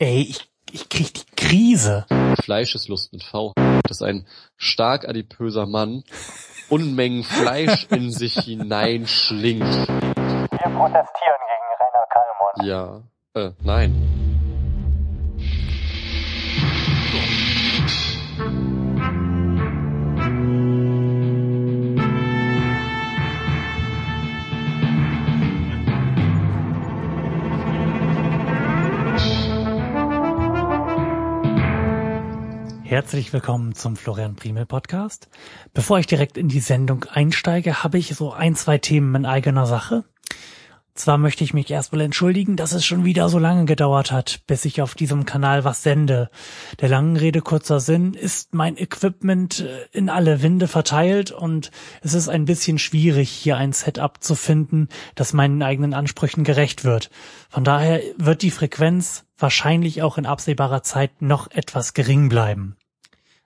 Ey, ich, ich krieg die Krise. Fleischeslust mit V. Das ist ein stark adipöser Mann Unmengen Fleisch in sich hineinschlingt. Wir protestieren gegen Rainer Kallmund. Ja. Äh, nein. Herzlich willkommen zum Florian Primel Podcast. Bevor ich direkt in die Sendung einsteige, habe ich so ein, zwei Themen in eigener Sache. Zwar möchte ich mich erstmal entschuldigen, dass es schon wieder so lange gedauert hat, bis ich auf diesem Kanal was sende. Der langen Rede kurzer Sinn ist mein Equipment äh, in alle Winde verteilt und es ist ein bisschen schwierig, hier ein Setup zu finden, das meinen eigenen Ansprüchen gerecht wird. Von daher wird die Frequenz wahrscheinlich auch in absehbarer Zeit noch etwas gering bleiben.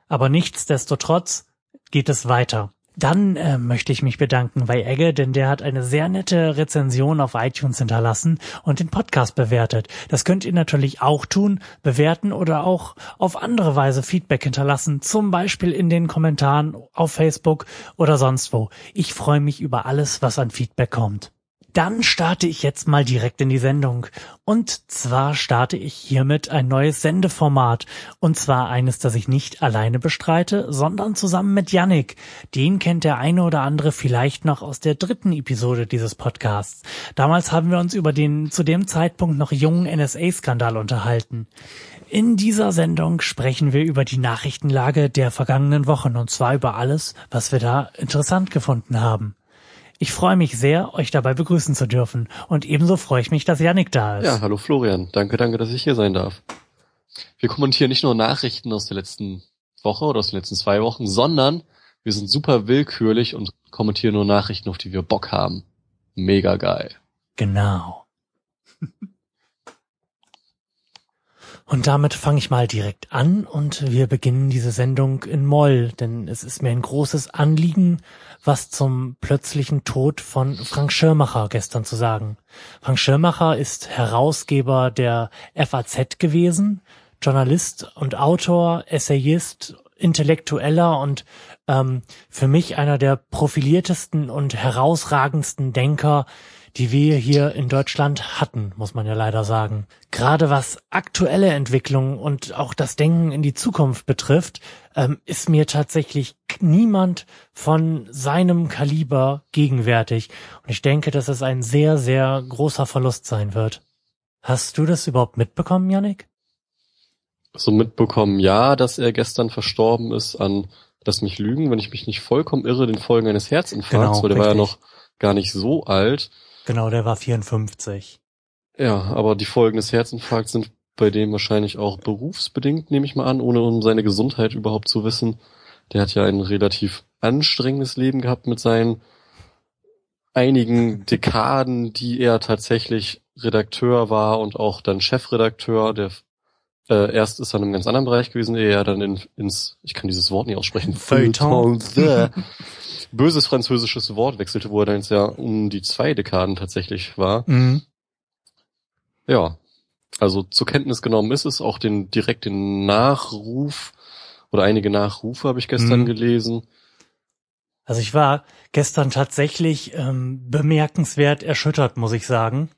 Aber nichtsdestotrotz geht es weiter. Dann äh, möchte ich mich bedanken bei Egge, denn der hat eine sehr nette Rezension auf iTunes hinterlassen und den Podcast bewertet. Das könnt ihr natürlich auch tun, bewerten oder auch auf andere Weise Feedback hinterlassen, zum Beispiel in den Kommentaren auf Facebook oder sonst wo. Ich freue mich über alles, was an Feedback kommt. Dann starte ich jetzt mal direkt in die Sendung. Und zwar starte ich hiermit ein neues Sendeformat. Und zwar eines, das ich nicht alleine bestreite, sondern zusammen mit Yannick. Den kennt der eine oder andere vielleicht noch aus der dritten Episode dieses Podcasts. Damals haben wir uns über den zu dem Zeitpunkt noch jungen NSA-Skandal unterhalten. In dieser Sendung sprechen wir über die Nachrichtenlage der vergangenen Wochen und zwar über alles, was wir da interessant gefunden haben. Ich freue mich sehr, euch dabei begrüßen zu dürfen. Und ebenso freue ich mich, dass Yannick da ist. Ja, hallo Florian. Danke, danke, dass ich hier sein darf. Wir kommentieren nicht nur Nachrichten aus der letzten Woche oder aus den letzten zwei Wochen, sondern wir sind super willkürlich und kommentieren nur Nachrichten, auf die wir Bock haben. Mega geil. Genau. Und damit fange ich mal direkt an und wir beginnen diese Sendung in Moll, denn es ist mir ein großes Anliegen, was zum plötzlichen Tod von Frank Schirmacher gestern zu sagen. Frank Schirmacher ist Herausgeber der FAZ gewesen, Journalist und Autor, Essayist, Intellektueller und ähm, für mich einer der profiliertesten und herausragendsten Denker, die wir hier in Deutschland hatten, muss man ja leider sagen. Gerade was aktuelle Entwicklungen und auch das Denken in die Zukunft betrifft, ähm, ist mir tatsächlich niemand von seinem Kaliber gegenwärtig. Und ich denke, dass es ein sehr, sehr großer Verlust sein wird. Hast du das überhaupt mitbekommen, Yannick? So mitbekommen, ja, dass er gestern verstorben ist an, lass mich lügen, wenn ich mich nicht vollkommen irre, den Folgen eines Herzinfarkts, Genau, weil der war ja richtig. noch gar nicht so alt. Genau, der war 54. Ja, aber die Folgen des Herzinfarkts sind bei dem wahrscheinlich auch berufsbedingt, nehme ich mal an, ohne um seine Gesundheit überhaupt zu wissen. Der hat ja ein relativ anstrengendes Leben gehabt mit seinen einigen Dekaden, die er tatsächlich Redakteur war und auch dann Chefredakteur. Der äh, erst ist er in einem ganz anderen Bereich gewesen, ehe er dann in, ins, ich kann dieses Wort nicht aussprechen, Feuilleton. Böses französisches Wort wechselte, wo er dann jetzt ja um die zwei Dekaden tatsächlich war. Mhm. Ja, also zur Kenntnis genommen ist es auch den direkt den Nachruf oder einige Nachrufe habe ich gestern Mhm. gelesen. Also ich war gestern tatsächlich ähm, bemerkenswert erschüttert, muss ich sagen.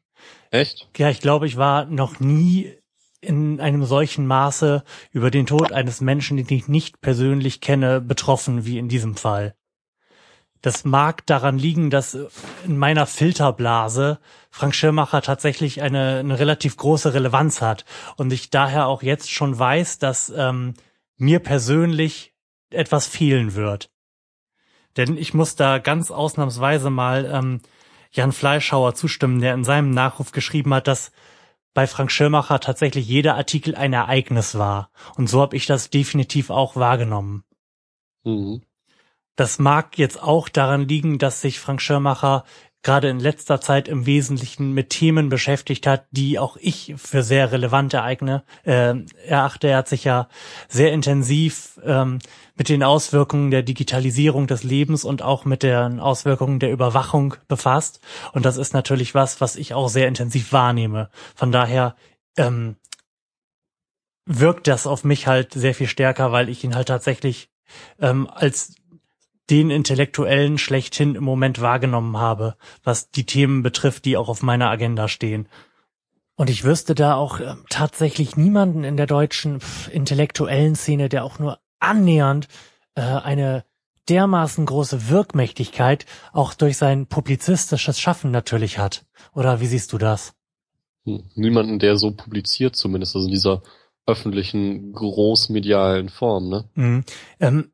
Echt? Ja, ich glaube, ich war noch nie in einem solchen Maße über den Tod eines Menschen, den ich nicht persönlich kenne, betroffen wie in diesem Fall. Das mag daran liegen, dass in meiner Filterblase Frank Schirmacher tatsächlich eine, eine relativ große Relevanz hat und ich daher auch jetzt schon weiß, dass ähm, mir persönlich etwas fehlen wird. Denn ich muss da ganz ausnahmsweise mal ähm, Jan Fleischhauer zustimmen, der in seinem Nachruf geschrieben hat, dass bei Frank Schirmacher tatsächlich jeder Artikel ein Ereignis war. Und so habe ich das definitiv auch wahrgenommen. Mhm. Das mag jetzt auch daran liegen, dass sich Frank Schirmacher gerade in letzter Zeit im Wesentlichen mit Themen beschäftigt hat, die auch ich für sehr relevant ereigne, äh, erachte. Er hat sich ja sehr intensiv ähm, mit den Auswirkungen der Digitalisierung des Lebens und auch mit den Auswirkungen der Überwachung befasst. Und das ist natürlich was, was ich auch sehr intensiv wahrnehme. Von daher ähm, wirkt das auf mich halt sehr viel stärker, weil ich ihn halt tatsächlich ähm, als den Intellektuellen schlechthin im Moment wahrgenommen habe, was die Themen betrifft, die auch auf meiner Agenda stehen. Und ich wüsste da auch äh, tatsächlich niemanden in der deutschen pf, intellektuellen Szene, der auch nur annähernd äh, eine dermaßen große Wirkmächtigkeit auch durch sein publizistisches Schaffen natürlich hat. Oder wie siehst du das? Hm, Niemanden, der so publiziert zumindest, also in dieser öffentlichen, großmedialen Form, ne? Mhm. Ähm,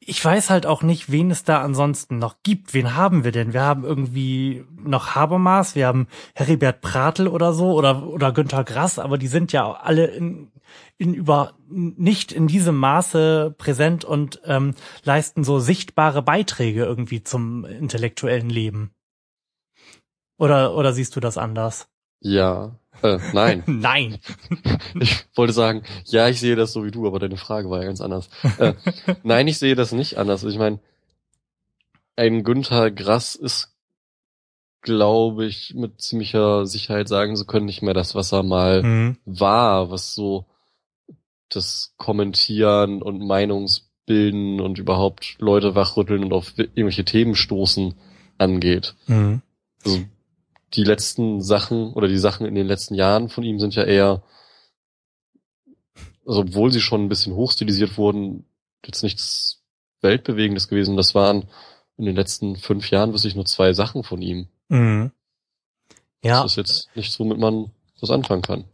ich weiß halt auch nicht, wen es da ansonsten noch gibt. Wen haben wir denn? Wir haben irgendwie noch Habermas, wir haben Heribert Pratel oder so oder, oder Günter Grass, aber die sind ja alle in, in über, nicht in diesem Maße präsent und ähm, leisten so sichtbare Beiträge irgendwie zum intellektuellen Leben. Oder, oder siehst du das anders? Ja. Äh, nein. Nein. Ich wollte sagen, ja, ich sehe das so wie du, aber deine Frage war ja ganz anders. Äh, nein, ich sehe das nicht anders. Ich meine, ein Günther Grass ist, glaube ich, mit ziemlicher Sicherheit sagen zu können, nicht mehr das, was er mal Mhm. war, was so das Kommentieren und Meinungsbilden und überhaupt Leute wachrütteln und auf irgendwelche Themen stoßen angeht. Mhm. Also die letzten Sachen oder die Sachen in den letzten Jahren von ihm sind ja eher, also obwohl sie schon ein bisschen hochstilisiert wurden, jetzt nichts Weltbewegendes gewesen. Das waren in den letzten fünf Jahren wüsste ich nur zwei Sachen von ihm. Mhm. Ja. Das ist jetzt nichts, womit man was anfangen kann.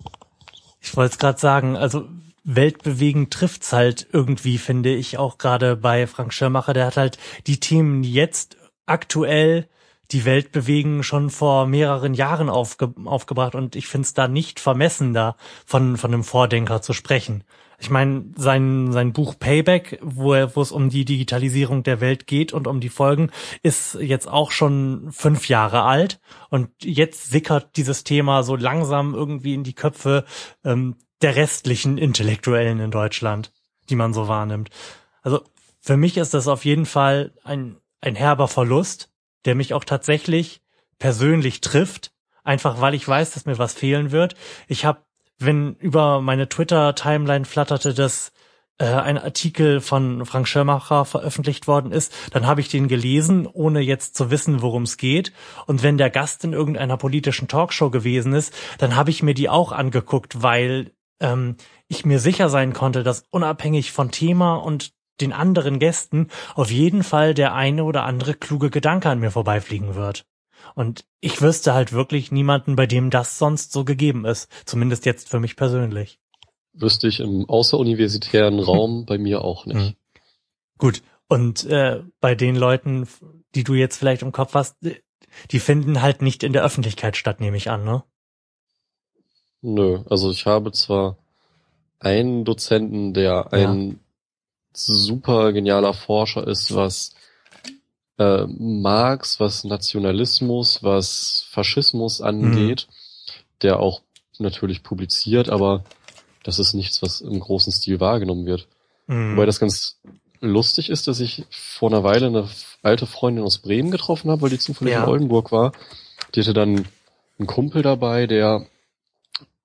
Ich wollte es gerade sagen, also weltbewegend trifft's halt irgendwie, finde ich, auch gerade bei Frank Schirmacher. Der hat halt die Themen jetzt aktuell die Welt bewegen, schon vor mehreren Jahren aufge aufgebracht und ich finde es da nicht vermessen, da von, von einem Vordenker zu sprechen. Ich meine, sein, sein Buch Payback, wo, er, wo es um die Digitalisierung der Welt geht und um die Folgen, ist jetzt auch schon fünf Jahre alt. Und jetzt sickert dieses Thema so langsam irgendwie in die Köpfe ähm, der restlichen Intellektuellen in Deutschland, die man so wahrnimmt. Also für mich ist das auf jeden Fall ein, ein herber Verlust, der mich auch tatsächlich persönlich trifft, einfach weil ich weiß, dass mir was fehlen wird. Ich habe, wenn über meine Twitter-Timeline flatterte, dass äh, ein Artikel von Frank Schirmacher veröffentlicht worden ist, dann habe ich den gelesen, ohne jetzt zu wissen, worum es geht. Und wenn der Gast in irgendeiner politischen Talkshow gewesen ist, dann habe ich mir die auch angeguckt, weil ähm, ich mir sicher sein konnte, dass unabhängig von Thema und den anderen Gästen auf jeden Fall der eine oder andere kluge Gedanke an mir vorbeifliegen wird. Und ich wüsste halt wirklich niemanden, bei dem das sonst so gegeben ist. Zumindest jetzt für mich persönlich. Wüsste ich im außeruniversitären Raum bei mir auch nicht. Mhm. Gut. Und äh, bei den Leuten, die du jetzt vielleicht im Kopf hast, die finden halt nicht in der Öffentlichkeit statt, nehme ich an, ne? Nö, also ich habe zwar einen Dozenten, der ein super genialer Forscher ist, was äh, Marx, was Nationalismus, was Faschismus angeht, der auch natürlich publiziert, aber das ist nichts, was im großen Stil wahrgenommen wird. Mhm. Wobei das ganz lustig ist, dass ich vor einer Weile eine alte Freundin aus Bremen getroffen habe, weil die zufällig Ja. in Oldenburg war. Die hatte dann einen Kumpel dabei, der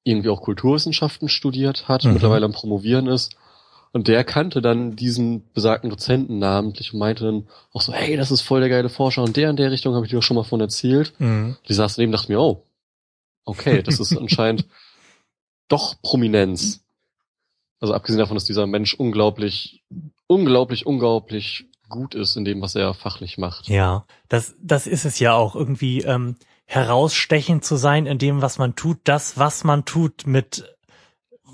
irgendwie auch Kulturwissenschaften studiert hat, Mhm. mittlerweile am Promovieren ist. Und der kannte dann diesen besagten Dozenten namentlich und meinte dann auch so, hey, das ist voll der geile Forscher und der in der Richtung habe ich dir doch schon mal von erzählt. Mhm. Die saß daneben und dachte mir, oh, okay, das ist anscheinend doch Prominenz. Also abgesehen davon, dass dieser Mensch unglaublich, unglaublich, unglaublich gut ist in dem, was er fachlich macht. Ja, das, das ist es ja auch, irgendwie ähm, herausstechend zu sein in dem, was man tut, das, was man tut, mit,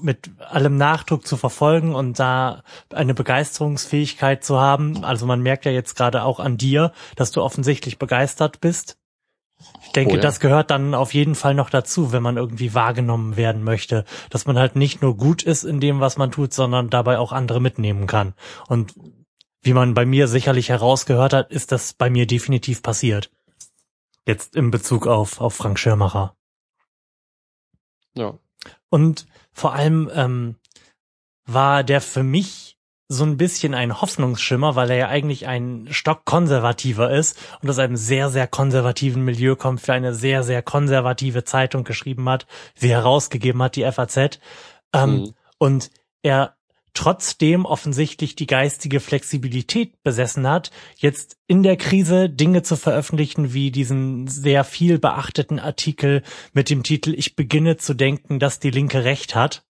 mit allem Nachdruck zu verfolgen und da eine Begeisterungsfähigkeit zu haben. Also man merkt ja jetzt gerade auch an dir, dass du offensichtlich begeistert bist. Ich denke, Oh ja. das gehört dann auf jeden Fall noch dazu, wenn man irgendwie wahrgenommen werden möchte, dass man halt nicht nur gut ist in dem, was man tut, sondern dabei auch andere mitnehmen kann. Und wie man bei mir sicherlich herausgehört hat, ist das bei mir definitiv passiert. Jetzt in Bezug auf, auf Frank Schirmacher. Ja. Und vor allem ähm, war der für mich so ein bisschen ein Hoffnungsschimmer, weil er ja eigentlich ein Stockkonservativer ist und aus einem sehr, sehr konservativen Milieu kommt, für eine sehr, sehr konservative Zeitung geschrieben hat, sie herausgegeben hat, die FAZ. Ähm, Mhm. und er trotzdem offensichtlich die geistige Flexibilität besessen hat, jetzt in der Krise Dinge zu veröffentlichen, wie diesen sehr viel beachteten Artikel mit dem Titel Ich beginne zu denken, dass die Linke Recht hat.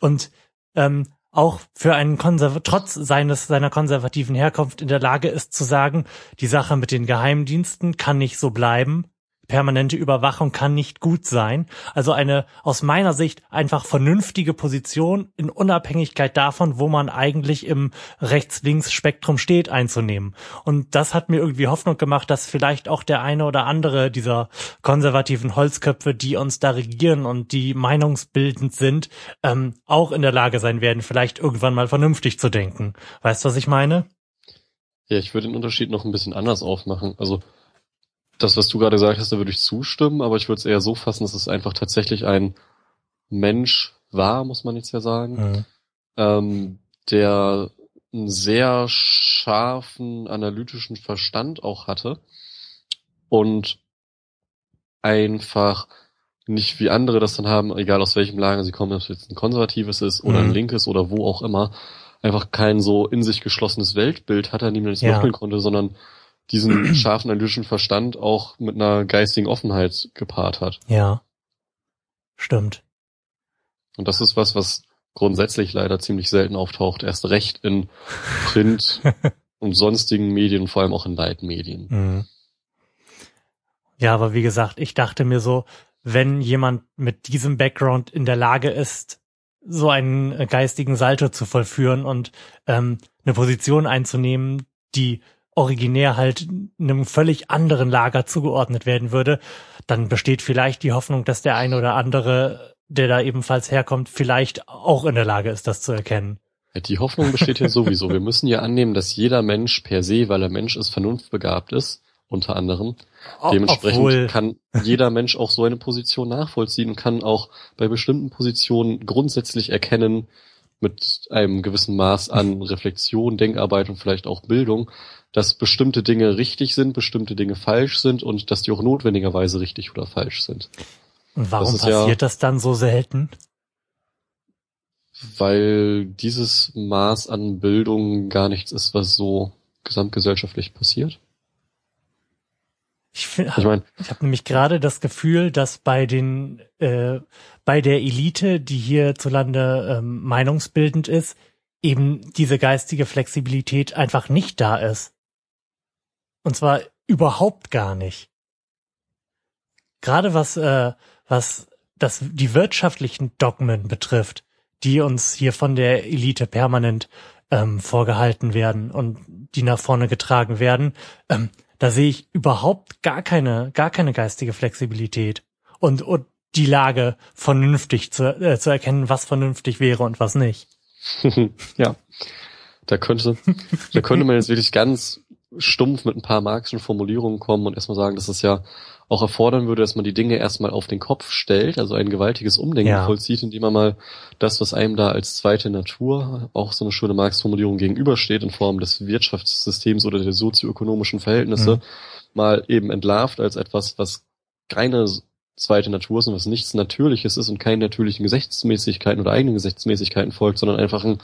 Und ähm, auch für einen Konserv trotz seines seiner konservativen Herkunft in der Lage ist zu sagen, die Sache mit den Geheimdiensten kann nicht so bleiben permanente Überwachung kann nicht gut sein. Also eine aus meiner Sicht einfach vernünftige Position in Unabhängigkeit davon, wo man eigentlich im Rechts-Links-Spektrum steht, einzunehmen. Und das hat mir irgendwie Hoffnung gemacht, dass vielleicht auch der eine oder andere dieser konservativen Holzköpfe, die uns da regieren und die meinungsbildend sind, ähm, auch in der Lage sein werden, vielleicht irgendwann mal vernünftig zu denken. Weißt du, was ich meine? Ja, ich würde den Unterschied noch ein bisschen anders aufmachen. Also das, was du gerade gesagt hast, da würde ich zustimmen, aber ich würde es eher so fassen, dass es einfach tatsächlich ein Mensch war, muss man jetzt ja sagen, mhm. ähm, der einen sehr scharfen analytischen Verstand auch hatte und einfach nicht wie andere das dann haben, egal aus welchem Lager sie kommen, ob es jetzt ein konservatives ist oder mhm. ein linkes oder wo auch immer, einfach kein so in sich geschlossenes Weltbild hat, an dem man nicht ja. konnte, sondern diesen scharfen analytischen Verstand auch mit einer geistigen Offenheit gepaart hat. Ja. Stimmt. Und das ist was, was grundsätzlich leider ziemlich selten auftaucht. Erst recht in Print und sonstigen Medien, vor allem auch in Leitmedien. Mhm. Ja, aber wie gesagt, ich dachte mir so, wenn jemand mit diesem Background in der Lage ist, so einen geistigen Salto zu vollführen und ähm, eine Position einzunehmen, die originär halt einem völlig anderen Lager zugeordnet werden würde, dann besteht vielleicht die Hoffnung, dass der eine oder andere, der da ebenfalls herkommt, vielleicht auch in der Lage ist, das zu erkennen. Die Hoffnung besteht ja sowieso. Wir müssen ja annehmen, dass jeder Mensch per se, weil er Mensch ist, vernunftbegabt ist, unter anderem. Dementsprechend Obwohl. kann jeder Mensch auch so eine Position nachvollziehen und kann auch bei bestimmten Positionen grundsätzlich erkennen, mit einem gewissen Maß an Reflexion, Denkarbeit und vielleicht auch Bildung, dass bestimmte Dinge richtig sind, bestimmte Dinge falsch sind und dass die auch notwendigerweise richtig oder falsch sind. Und warum das passiert ja, das dann so selten? Weil dieses Maß an Bildung gar nichts ist, was so gesamtgesellschaftlich passiert. Ich, find, ich, mein, ich habe nämlich gerade das Gefühl, dass bei den äh, bei der Elite, die hierzulande ähm, meinungsbildend ist, eben diese geistige Flexibilität einfach nicht da ist. Und zwar überhaupt gar nicht. Gerade was, äh, was das, die wirtschaftlichen Dogmen betrifft, die uns hier von der Elite permanent ähm, vorgehalten werden und die nach vorne getragen werden, ähm, da sehe ich überhaupt gar keine, gar keine geistige Flexibilität und, und die Lage vernünftig zu, äh, zu erkennen, was vernünftig wäre und was nicht. ja. Da könnte, da könnte man jetzt wirklich ganz stumpf mit ein paar marxischen Formulierungen kommen und erstmal sagen, dass es ja auch erfordern würde, dass man die Dinge erstmal auf den Kopf stellt, also ein gewaltiges Umdenken ja. vollzieht, indem man mal das, was einem da als zweite Natur, auch so eine schöne Marx-Formulierung gegenübersteht in Form des Wirtschaftssystems oder der sozioökonomischen Verhältnisse, mhm. mal eben entlarvt als etwas, was keine zweite Natur ist und was nichts Natürliches ist und keine natürlichen Gesetzmäßigkeiten oder eigenen Gesetzmäßigkeiten folgt, sondern einfach ein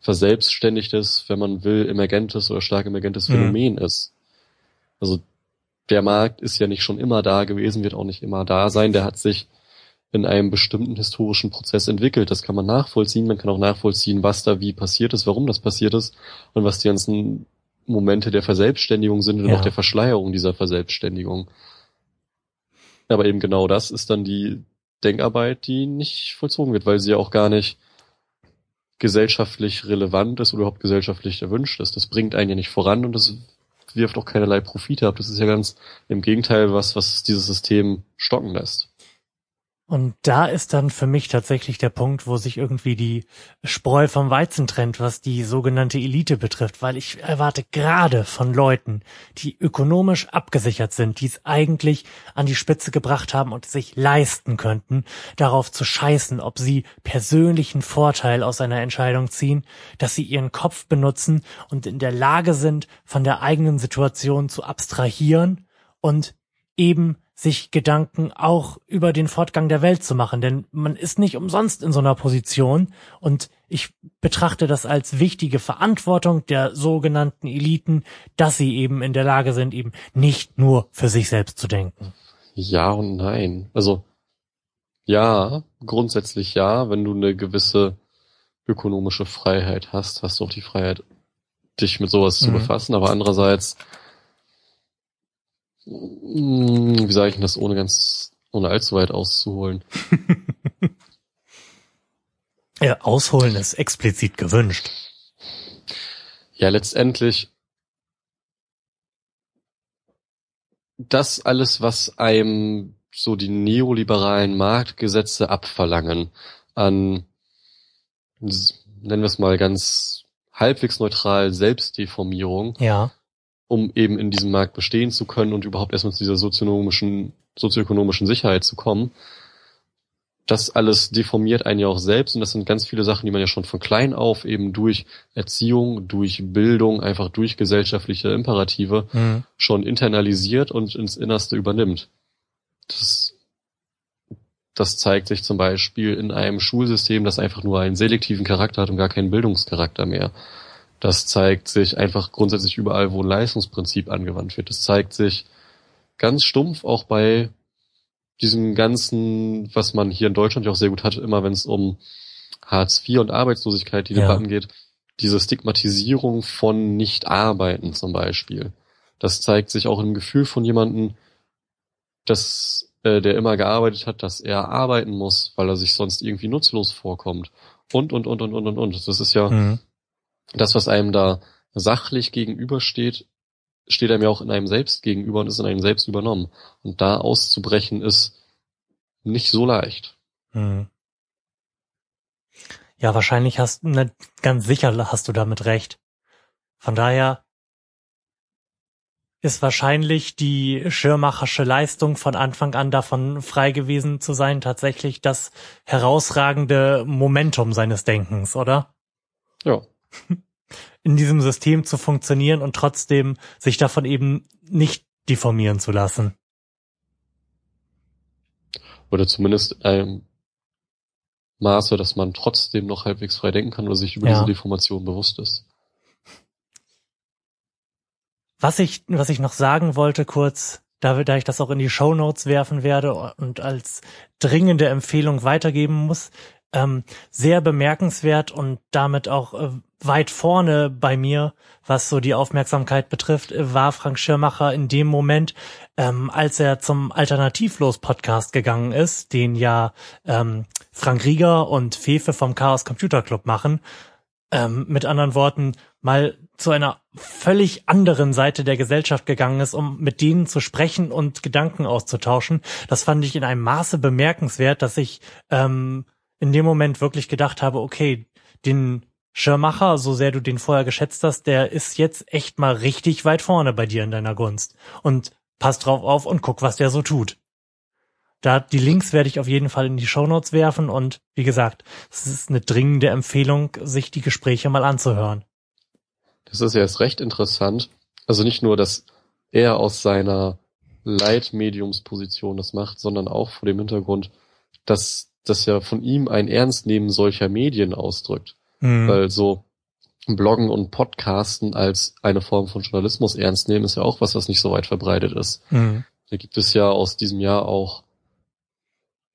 verselbstständigtes, wenn man will, emergentes oder stark emergentes mhm. Phänomen ist. Also der Markt ist ja nicht schon immer da gewesen, wird auch nicht immer da sein. Der hat sich in einem bestimmten historischen Prozess entwickelt. Das kann man nachvollziehen. Man kann auch nachvollziehen, was da wie passiert ist, warum das passiert ist und was die ganzen Momente der Verselbstständigung sind und ja. auch der Verschleierung dieser Verselbstständigung. Aber eben genau das ist dann die Denkarbeit, die nicht vollzogen wird, weil sie ja auch gar nicht gesellschaftlich relevant ist oder überhaupt gesellschaftlich erwünscht ist. Das bringt einen ja nicht voran und das wirft auch keinerlei Profite ab. Das ist ja ganz im Gegenteil was, was dieses System stocken lässt. Und da ist dann für mich tatsächlich der Punkt, wo sich irgendwie die Spreu vom Weizen trennt, was die sogenannte Elite betrifft, weil ich erwarte gerade von Leuten, die ökonomisch abgesichert sind, die es eigentlich an die Spitze gebracht haben und sich leisten könnten, darauf zu scheißen, ob sie persönlichen Vorteil aus einer Entscheidung ziehen, dass sie ihren Kopf benutzen und in der Lage sind, von der eigenen Situation zu abstrahieren und eben sich Gedanken auch über den Fortgang der Welt zu machen, denn man ist nicht umsonst in so einer Position und ich betrachte das als wichtige Verantwortung der sogenannten Eliten, dass sie eben in der Lage sind, eben nicht nur für sich selbst zu denken. Ja und nein. Also ja, grundsätzlich ja, wenn du eine gewisse ökonomische Freiheit hast, hast du auch die Freiheit, dich mit sowas zu Mhm. befassen, aber andererseits, wie sage ich denn das, ohne ganz, ohne allzu weit auszuholen. Ja, ausholen ist explizit gewünscht. Ja, letztendlich das alles, was einem so die neoliberalen Marktgesetze abverlangen an, nennen wir es mal ganz halbwegs neutral, Selbstdeformierung, Ja. Um eben in diesem Markt bestehen zu können und überhaupt erstmal zu dieser sozioökonomischen, sozioökonomischen Sicherheit zu kommen. Das alles deformiert einen ja auch selbst und das sind ganz viele Sachen, die man ja schon von klein auf eben durch Erziehung, durch Bildung, einfach durch gesellschaftliche Imperative Hm. schon internalisiert und ins Innerste übernimmt. Das, das zeigt sich zum Beispiel in einem Schulsystem, das einfach nur einen selektiven Charakter hat und gar keinen Bildungscharakter mehr. Das zeigt sich einfach grundsätzlich überall, wo ein Leistungsprinzip angewandt wird. Das zeigt sich ganz stumpf auch bei diesem ganzen, was man hier in Deutschland ja auch sehr gut hat, immer wenn es um Hartz IV und Arbeitslosigkeit die Ja. Debatten geht, diese Stigmatisierung von Nicht-Arbeiten zum Beispiel. Das zeigt sich auch im Gefühl von jemandem, dass äh, der immer gearbeitet hat, dass er arbeiten muss, weil er sich sonst irgendwie nutzlos vorkommt. Und, und, und, und, und, und, und. Das ist ja Hm. Das, was einem da sachlich gegenübersteht, steht einem ja auch in einem selbst gegenüber und ist in einem selbst übernommen. Und da auszubrechen ist nicht so leicht. Hm. Ja, wahrscheinlich hast ne, ganz sicher hast du damit recht. Von daher ist wahrscheinlich die schirmachersche Leistung von Anfang an davon frei gewesen zu sein, tatsächlich das herausragende Momentum seines Denkens, oder? Ja. In diesem System zu funktionieren und trotzdem sich davon eben nicht deformieren zu lassen. Oder zumindest in einem Maße, dass man trotzdem noch halbwegs frei denken kann oder sich über Ja. diese Deformation bewusst ist. Was ich, was ich noch sagen wollte kurz, da, da ich das auch in die Show Notes werfen werde und als dringende Empfehlung weitergeben muss, ähm, sehr bemerkenswert und damit auch äh, weit vorne bei mir, was so die Aufmerksamkeit betrifft, äh, war Frank Schirmacher in dem Moment, ähm, als er zum Alternativlos-Podcast gegangen ist, den ja ähm, Frank Rieger und Fefe vom Chaos Computer Club machen. Ähm, mit anderen Worten, mal zu einer völlig anderen Seite der Gesellschaft gegangen ist, um mit denen zu sprechen und Gedanken auszutauschen. Das fand ich in einem Maße bemerkenswert, dass ich ähm, in dem Moment wirklich gedacht habe, okay, den Schirmacher, so sehr du den vorher geschätzt hast, der ist jetzt echt mal richtig weit vorne bei dir in deiner Gunst. Und pass drauf auf und guck, was der so tut. Da die Links werde ich auf jeden Fall in die Shownotes werfen und wie gesagt, es ist eine dringende Empfehlung, sich die Gespräche mal anzuhören. Das ist ja erst recht interessant. Also nicht nur, dass er aus seiner Leitmediumsposition das macht, sondern auch vor dem Hintergrund, dass das ja von ihm ein Ernstnehmen solcher Medien ausdrückt. Hm. Weil so Bloggen und Podcasten als eine Form von Journalismus ernst nehmen, ist ja auch was, was nicht so weit verbreitet ist. Hm. Da gibt es ja aus diesem Jahr auch,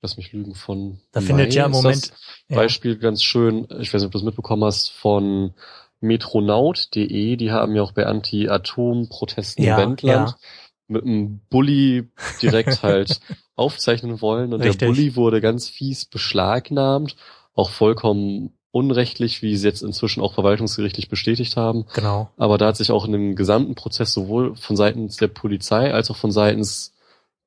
lass mich lügen, von Da findet ja im Moment ja. Beispiel ganz schön, ich weiß nicht, ob du das mitbekommen hast, von metronaut.de, die haben ja auch bei Anti-Atom-Protesten Ja, im Wendland ja. mit einem Bulli direkt halt aufzeichnen wollen und Richtig. der Bulli wurde ganz fies beschlagnahmt, auch vollkommen unrechtlich, wie sie jetzt inzwischen auch verwaltungsgerichtlich bestätigt haben. Genau. Aber da hat sich auch in dem gesamten Prozess sowohl von seitens der Polizei als auch von seitens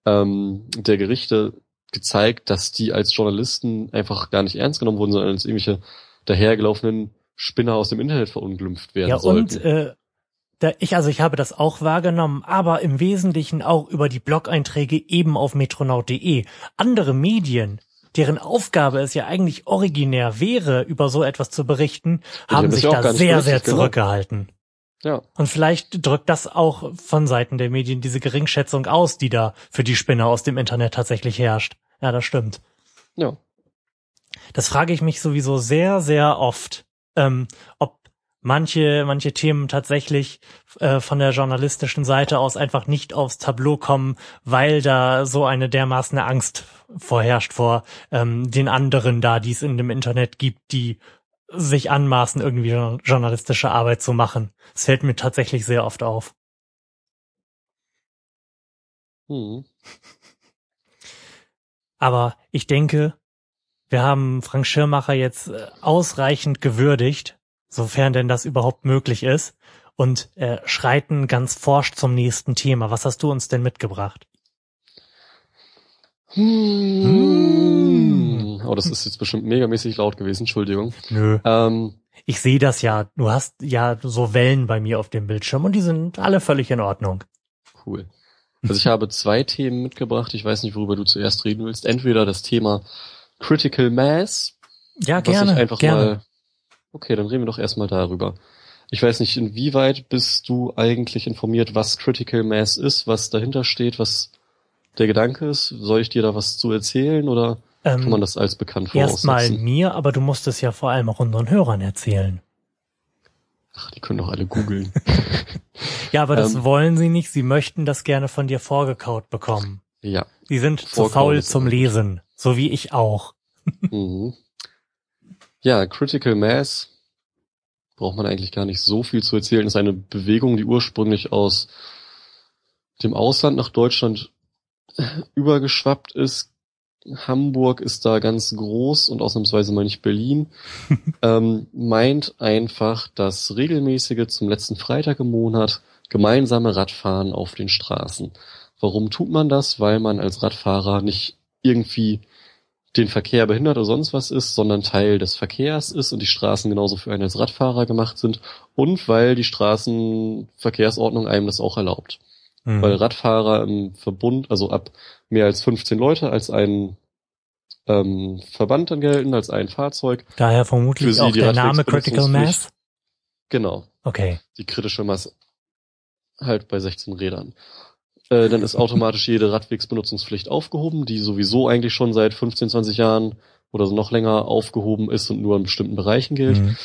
ähm, der Gerichte gezeigt, dass die als Journalisten einfach gar nicht ernst genommen wurden, sondern als irgendwelche dahergelaufenen Spinner aus dem Internet verunglimpft werden Ja, sollten. und äh, da, ich, also ich habe das auch wahrgenommen, aber im Wesentlichen auch über die Blog-Einträge eben auf metronaut.de. Andere Medien, deren Aufgabe es ja eigentlich originär wäre, über so etwas zu berichten, haben sich ja da sehr, sehr genau. zurückgehalten. Ja. Und vielleicht drückt das auch von Seiten der Medien diese Geringschätzung aus, die da für die Spinner aus dem Internet tatsächlich herrscht. Ja, das stimmt. Ja. Das frage ich mich sowieso sehr, sehr oft, ähm, ob manche, manche Themen tatsächlich äh, von der journalistischen Seite aus einfach nicht aufs Tableau kommen, weil da so eine dermaßen Angst vorherrscht vor ähm, den anderen da, die es in dem Internet gibt, die sich anmaßen, irgendwie journalistische Arbeit zu machen. Es fällt mir tatsächlich sehr oft auf. Hm. Aber ich denke, wir haben Frank Schirmacher jetzt äh, ausreichend gewürdigt, sofern denn das überhaupt möglich ist, und äh, schreiten ganz forsch zum nächsten Thema. Was hast du uns denn mitgebracht? Hm. Oh, das ist jetzt bestimmt megamäßig laut gewesen, Entschuldigung. Nö. Ähm, Ich sehe das ja. Du hast ja so Wellen bei mir auf dem Bildschirm und die sind alle völlig in Ordnung. cool. Also ich habe zwei Themen mitgebracht. Ich weiß nicht, worüber du zuerst reden willst. Entweder das Thema Critical Mass, Ja, was gerne. ich einfach gerne. mal. Okay, dann reden wir doch erstmal darüber. Ich weiß nicht, inwieweit bist du eigentlich informiert, was Critical Mass ist, was dahinter steht, was der Gedanke ist? Soll ich dir da was zu erzählen oder kann man ähm, das als bekannt Erstmal voraussetzen? mir, aber du musst es ja vor allem auch unseren Hörern erzählen. Ach, die können doch alle googeln. Ja, aber das Ähm. wollen sie nicht. Sie möchten das gerne von dir vorgekaut bekommen. ja. Sie sind zu faul zum. Lesen. So wie ich auch. Mhm. Ja, Critical Mass braucht man eigentlich gar nicht so viel zu erzählen. Ist eine Bewegung, die ursprünglich aus dem Ausland nach Deutschland übergeschwappt ist. Hamburg ist da ganz groß und ausnahmsweise mal nicht Berlin. ähm, meint einfach das regelmäßige zum letzten Freitag im Monat gemeinsame Radfahren auf den Straßen. Warum tut man das? Weil man als Radfahrer nicht irgendwie den Verkehr behindert oder sonst was ist, sondern Teil des Verkehrs ist und die Straßen genauso für einen als Radfahrer gemacht sind und weil die Straßenverkehrsordnung einem das auch erlaubt. Mhm. Weil Radfahrer im Verbund, also ab mehr als 15 Leute als ein ähm, Verband dann gelten, als ein Fahrzeug. Daher vermutlich auch der Name Critical. Mass. Genau, Okay. die kritische Masse halt bei 16 Rädern. Äh, dann ist automatisch jede Radwegsbenutzungspflicht aufgehoben, die sowieso eigentlich schon seit 15, 20 Jahren oder so noch länger aufgehoben ist und nur in bestimmten Bereichen gilt. Mhm.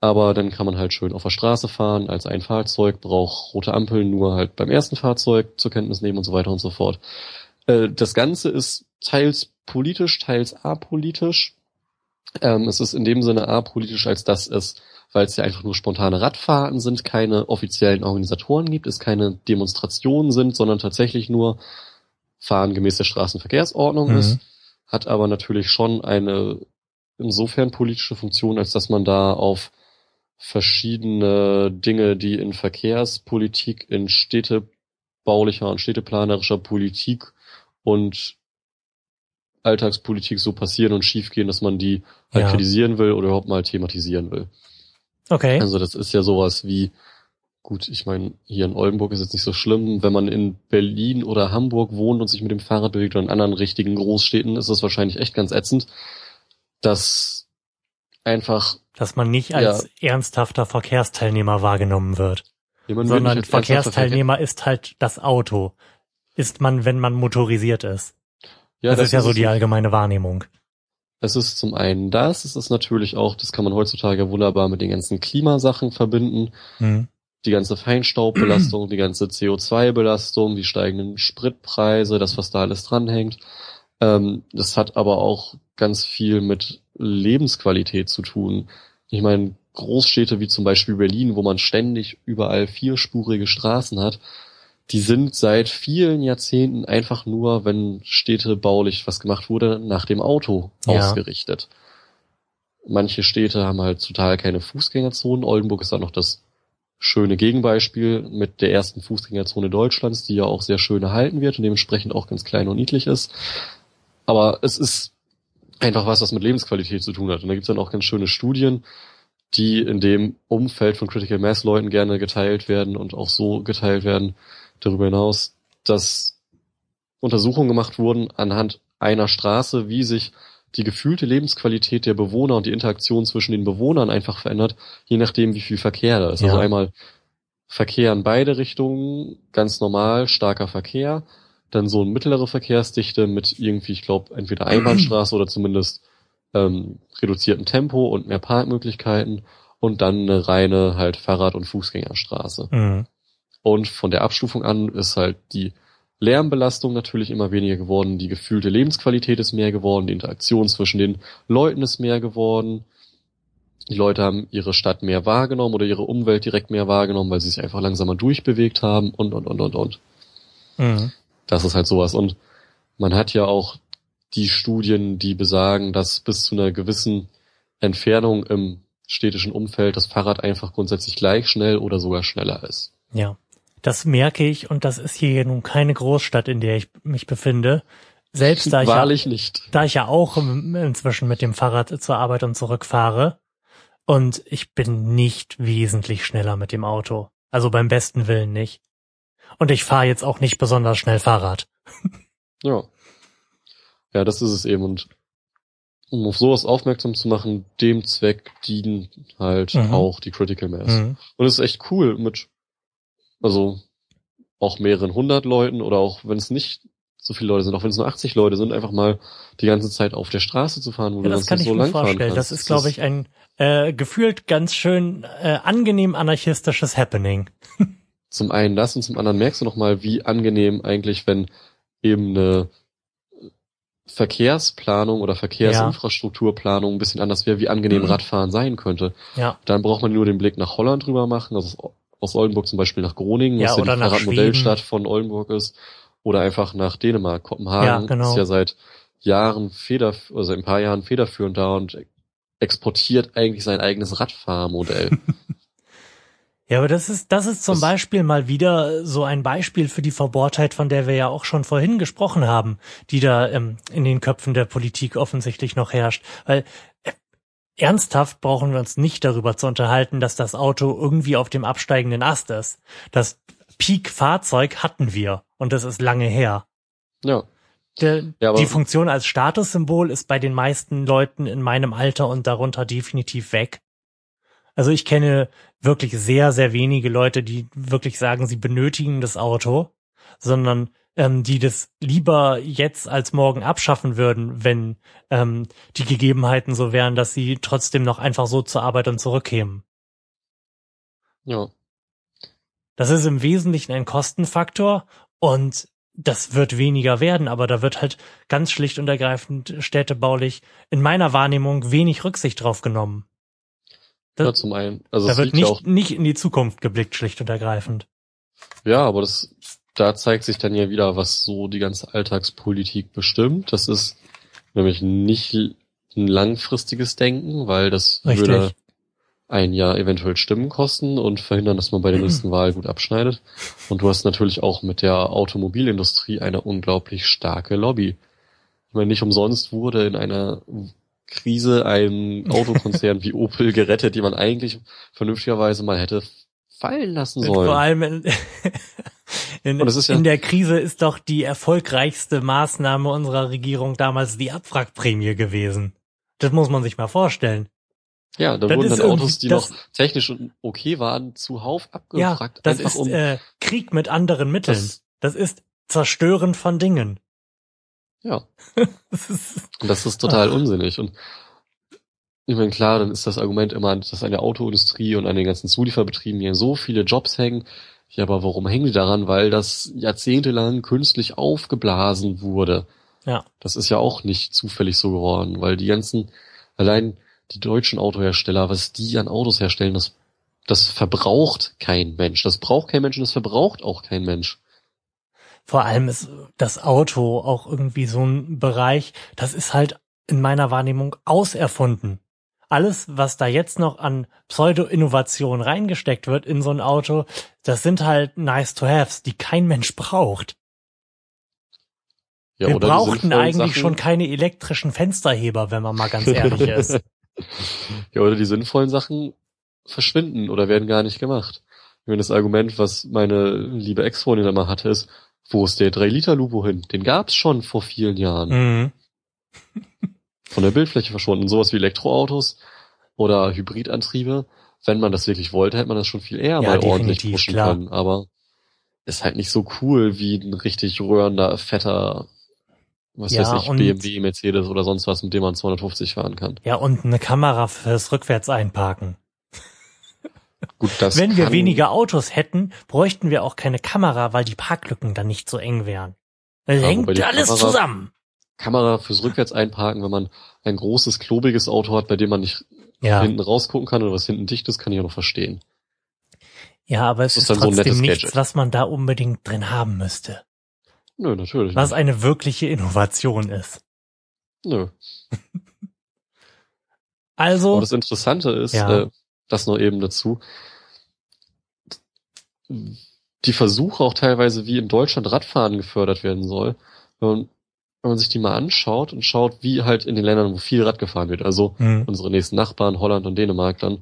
Aber dann kann man halt schön auf der Straße fahren als ein Fahrzeug, braucht rote Ampeln nur halt beim ersten Fahrzeug zur Kenntnis nehmen und so weiter und so fort. Äh, das Ganze ist teils politisch, teils apolitisch. Ähm, es ist in dem Sinne apolitisch, als dass es, weil es ja einfach nur spontane Radfahrten sind, keine offiziellen Organisatoren gibt, es keine Demonstrationen sind, sondern tatsächlich nur Fahren gemäß der Straßenverkehrsordnung Mhm. ist, hat aber natürlich schon eine insofern politische Funktion, als dass man da auf verschiedene Dinge, die in Verkehrspolitik, in städtebaulicher und städteplanerischer Politik und Alltagspolitik so passieren und schiefgehen, dass man die halt Ja. kritisieren will oder überhaupt mal thematisieren will. Okay. Also das ist ja sowas wie, gut, ich meine, hier in Oldenburg ist jetzt nicht so schlimm, wenn man in Berlin oder Hamburg wohnt und sich mit dem Fahrrad bewegt oder in anderen richtigen Großstädten, ist das wahrscheinlich echt ganz ätzend, dass einfach Dass man nicht als ernsthafter Verkehrsteilnehmer wahrgenommen wird, sondern Verkehrsteilnehmer ist halt das Auto. Ist man, wenn man motorisiert ist. Ja, das, ist ja so die allgemeine Wahrnehmung. Es ist zum einen das, es ist natürlich auch, das kann man heutzutage wunderbar mit den ganzen Klimasachen verbinden, Mhm. die ganze Feinstaubbelastung, die ganze CO2-Belastung, die steigenden Spritpreise, das, was da alles dranhängt. Ähm, das hat aber auch ganz viel mit Lebensqualität zu tun. Ich meine, Großstädte wie zum Beispiel Berlin, wo man ständig überall vierspurige Straßen hat, die sind seit vielen Jahrzehnten einfach nur, wenn städtebaulich was gemacht wurde, nach dem Auto Ja. ausgerichtet. Manche Städte haben halt total keine Fußgängerzonen. Oldenburg ist da noch das schöne Gegenbeispiel mit der ersten Fußgängerzone Deutschlands, die ja auch sehr schön erhalten wird und dementsprechend auch ganz klein und niedlich ist. Aber es ist einfach was, was mit Lebensqualität zu tun hat. Und da gibt es dann auch ganz schöne Studien, die in dem Umfeld von Critical Mass Leuten gerne geteilt werden und auch so geteilt werden. Darüber hinaus, dass Untersuchungen gemacht wurden anhand einer Straße, wie sich die gefühlte Lebensqualität der Bewohner und die Interaktion zwischen den Bewohnern einfach verändert, je nachdem, wie viel Verkehr da ist. Ja. Also einmal Verkehr in beide Richtungen, ganz normal, starker Verkehr, dann so eine mittlere Verkehrsdichte mit irgendwie, ich glaube, entweder Einbahnstraße oder zumindest ähm, reduziertem Tempo und mehr Parkmöglichkeiten und dann eine reine halt Fahrrad- und Fußgängerstraße. Mhm. Und von der Abstufung an ist halt die Lärmbelastung natürlich immer weniger geworden, die gefühlte Lebensqualität ist mehr geworden, die Interaktion zwischen den Leuten ist mehr geworden. Die Leute haben ihre Stadt mehr wahrgenommen oder ihre Umwelt direkt mehr wahrgenommen, weil sie sich einfach langsamer durchbewegt haben und, und, und, und, und. Mhm. Das ist halt sowas. Und man hat ja auch die Studien, die besagen, dass bis zu einer gewissen Entfernung im städtischen Umfeld das Fahrrad einfach grundsätzlich gleich schnell oder sogar schneller ist. Ja, das merke ich und das ist hier nun keine Großstadt, in der ich mich befinde. Selbst da ich, ja, Wahrlich nicht. da ich ja auch inzwischen mit dem Fahrrad zur Arbeit und zurück fahre und ich bin nicht wesentlich schneller mit dem Auto. Also beim besten Willen nicht. Und ich fahre jetzt auch nicht besonders schnell Fahrrad. Ja. Ja, das ist es eben. Und um auf sowas aufmerksam zu machen, dem Zweck dienen halt Mhm. auch die Critical Mass. Mhm. Und es ist echt cool mit, also auch mehreren hundert Leuten oder auch wenn es nicht so viele Leute sind, auch wenn es nur 80 Leute sind, einfach mal die ganze Zeit auf der Straße zu fahren, wo Ja, du das sonst kann nicht ich so mir lang fahren vorstellen. kannst. Das ist, glaube ich, ein äh, gefühlt ganz schön äh, angenehm anarchistisches Happening. Zum einen das und zum anderen merkst du nochmal, wie angenehm eigentlich, wenn eben eine Verkehrsplanung oder Verkehrsinfrastrukturplanung ein bisschen anders wäre, wie angenehm Mhm. Radfahren sein könnte. Ja. Dann braucht man nur den Blick nach Holland drüber machen, also aus Oldenburg zum Beispiel nach Groningen, Ja, was ja die Fahrradmodellstadt von Oldenburg ist, oder einfach nach Dänemark. Kopenhagen Ja, genau. ist ja seit Jahren feder, also ein paar Jahren federführend da und exportiert eigentlich sein eigenes Radfahrmodell. Ja, aber das ist, das ist zum Das- Beispiel mal wieder so ein Beispiel für die Verbohrtheit, von der wir ja auch schon vorhin gesprochen haben, die da ähm, in den Köpfen der Politik offensichtlich noch herrscht. Weil ernsthaft brauchen wir uns nicht darüber zu unterhalten, dass das Auto irgendwie auf dem absteigenden Ast ist. Das Peak-Fahrzeug hatten wir und das ist lange her. ja. Der, Ja, die Funktion als Statussymbol ist bei den meisten Leuten in meinem Alter und darunter definitiv weg. Also ich kenne wirklich sehr, sehr wenige Leute, die wirklich sagen, sie benötigen das Auto, sondern ähm, die das lieber jetzt als morgen abschaffen würden, wenn ähm, die Gegebenheiten so wären, dass sie trotzdem noch einfach so zur Arbeit und zurückkämen. Ja. Das ist im Wesentlichen ein Kostenfaktor und das wird weniger werden, aber da wird halt ganz schlicht und ergreifend städtebaulich in meiner Wahrnehmung wenig Rücksicht drauf genommen. Da, ja, zum einen. Also da wird liegt ja nicht, nicht in die Zukunft geblickt, schlicht und ergreifend. Ja, aber das, da zeigt sich dann ja wieder, was so die ganze Alltagspolitik bestimmt. Das ist nämlich nicht ein langfristiges Denken, weil das Richtig. würde ein Jahr eventuell Stimmen kosten und verhindern, dass man bei der nächsten Wahl gut abschneidet. Und du hast natürlich auch mit der Automobilindustrie eine unglaublich starke Lobby. Ich meine, nicht umsonst wurde in einer Krise ein Autokonzern wie Opel gerettet, die man eigentlich vernünftigerweise mal hätte fallen lassen sollen. Vor allem in, in, ja- in der Krise ist doch die erfolgreichste Maßnahme unserer Regierung damals die Abwrackprämie gewesen. Das muss man sich mal vorstellen. Ja, da Das wurden dann Autos, die das- noch technisch okay waren, zuhauf Ja, abgefragt. das einfach ist um, äh, Krieg mit anderen Mitteln. Das- Das, ist Zerstören von Dingen. ja, Das ist, und das ist total Ach. unsinnig. Und ich meine, klar, dann ist das Argument immer, dass an der Autoindustrie und an den ganzen Zulieferbetrieben hier so viele Jobs hängen. Ja, aber warum hängen die daran? Weil das jahrzehntelang künstlich aufgeblasen wurde. ja, Das ist ja auch nicht zufällig so geworden, weil die ganzen, allein die deutschen Autohersteller, was die an Autos herstellen, das, das verbraucht kein Mensch. Das braucht kein Mensch und das verbraucht auch kein Mensch. vor allem ist das Auto auch irgendwie so ein Bereich, das ist halt in meiner Wahrnehmung auserfunden. Alles, was da jetzt noch an Pseudo-Innovation reingesteckt wird in so ein Auto, das sind halt nice to haves, die kein Mensch braucht. Ja, Wir brauchten eigentlich Sachen, schon keine elektrischen Fensterheber, wenn man mal ganz ehrlich ist. Ja, oder die sinnvollen Sachen verschwinden oder werden gar nicht gemacht. Ich meine, das Argument, was meine liebe Ex-Freundin immer hatte, ist, wo ist der 3-Liter-Lupo hin? Den gab's schon vor vielen Jahren. Mhm. Von der Bildfläche verschwunden. Sowas wie Elektroautos oder Hybridantriebe wenn man das wirklich wollte, hätte man das schon viel eher Ja, mal ordentlich pushen klar. können. Aber ist halt nicht so cool wie ein richtig rührender, fetter, was Ja, weiß ich, BMW, Mercedes oder sonst was, mit dem man 250 fahren kann. Ja, und eine Kamera fürs rückwärts einparken. Gut, das Wenn wir weniger Autos hätten, bräuchten wir auch keine Kamera, weil die Parklücken dann nicht so eng wären. Das Ja, hängt alles Kamera- zusammen. Kamera fürs rückwärts einparken, wenn man ein großes, klobiges Auto hat, bei dem man nicht Ja, hinten rausgucken kann oder was hinten dicht ist, kann ich auch noch verstehen. ja, aber es ist, ist so trotzdem nettes nichts, Gadget. was man da unbedingt drin haben müsste. Nö, natürlich. Was nicht. eine wirkliche Innovation ist. Nö. Also, Aber das Interessante ist, Ja. äh, das noch eben dazu, die Versuche auch teilweise, wie in Deutschland Radfahren gefördert werden soll, man, wenn man sich die mal anschaut und schaut, wie halt in den Ländern, wo viel Rad gefahren wird, also hm, unsere nächsten Nachbarn, Holland und Dänemark dann,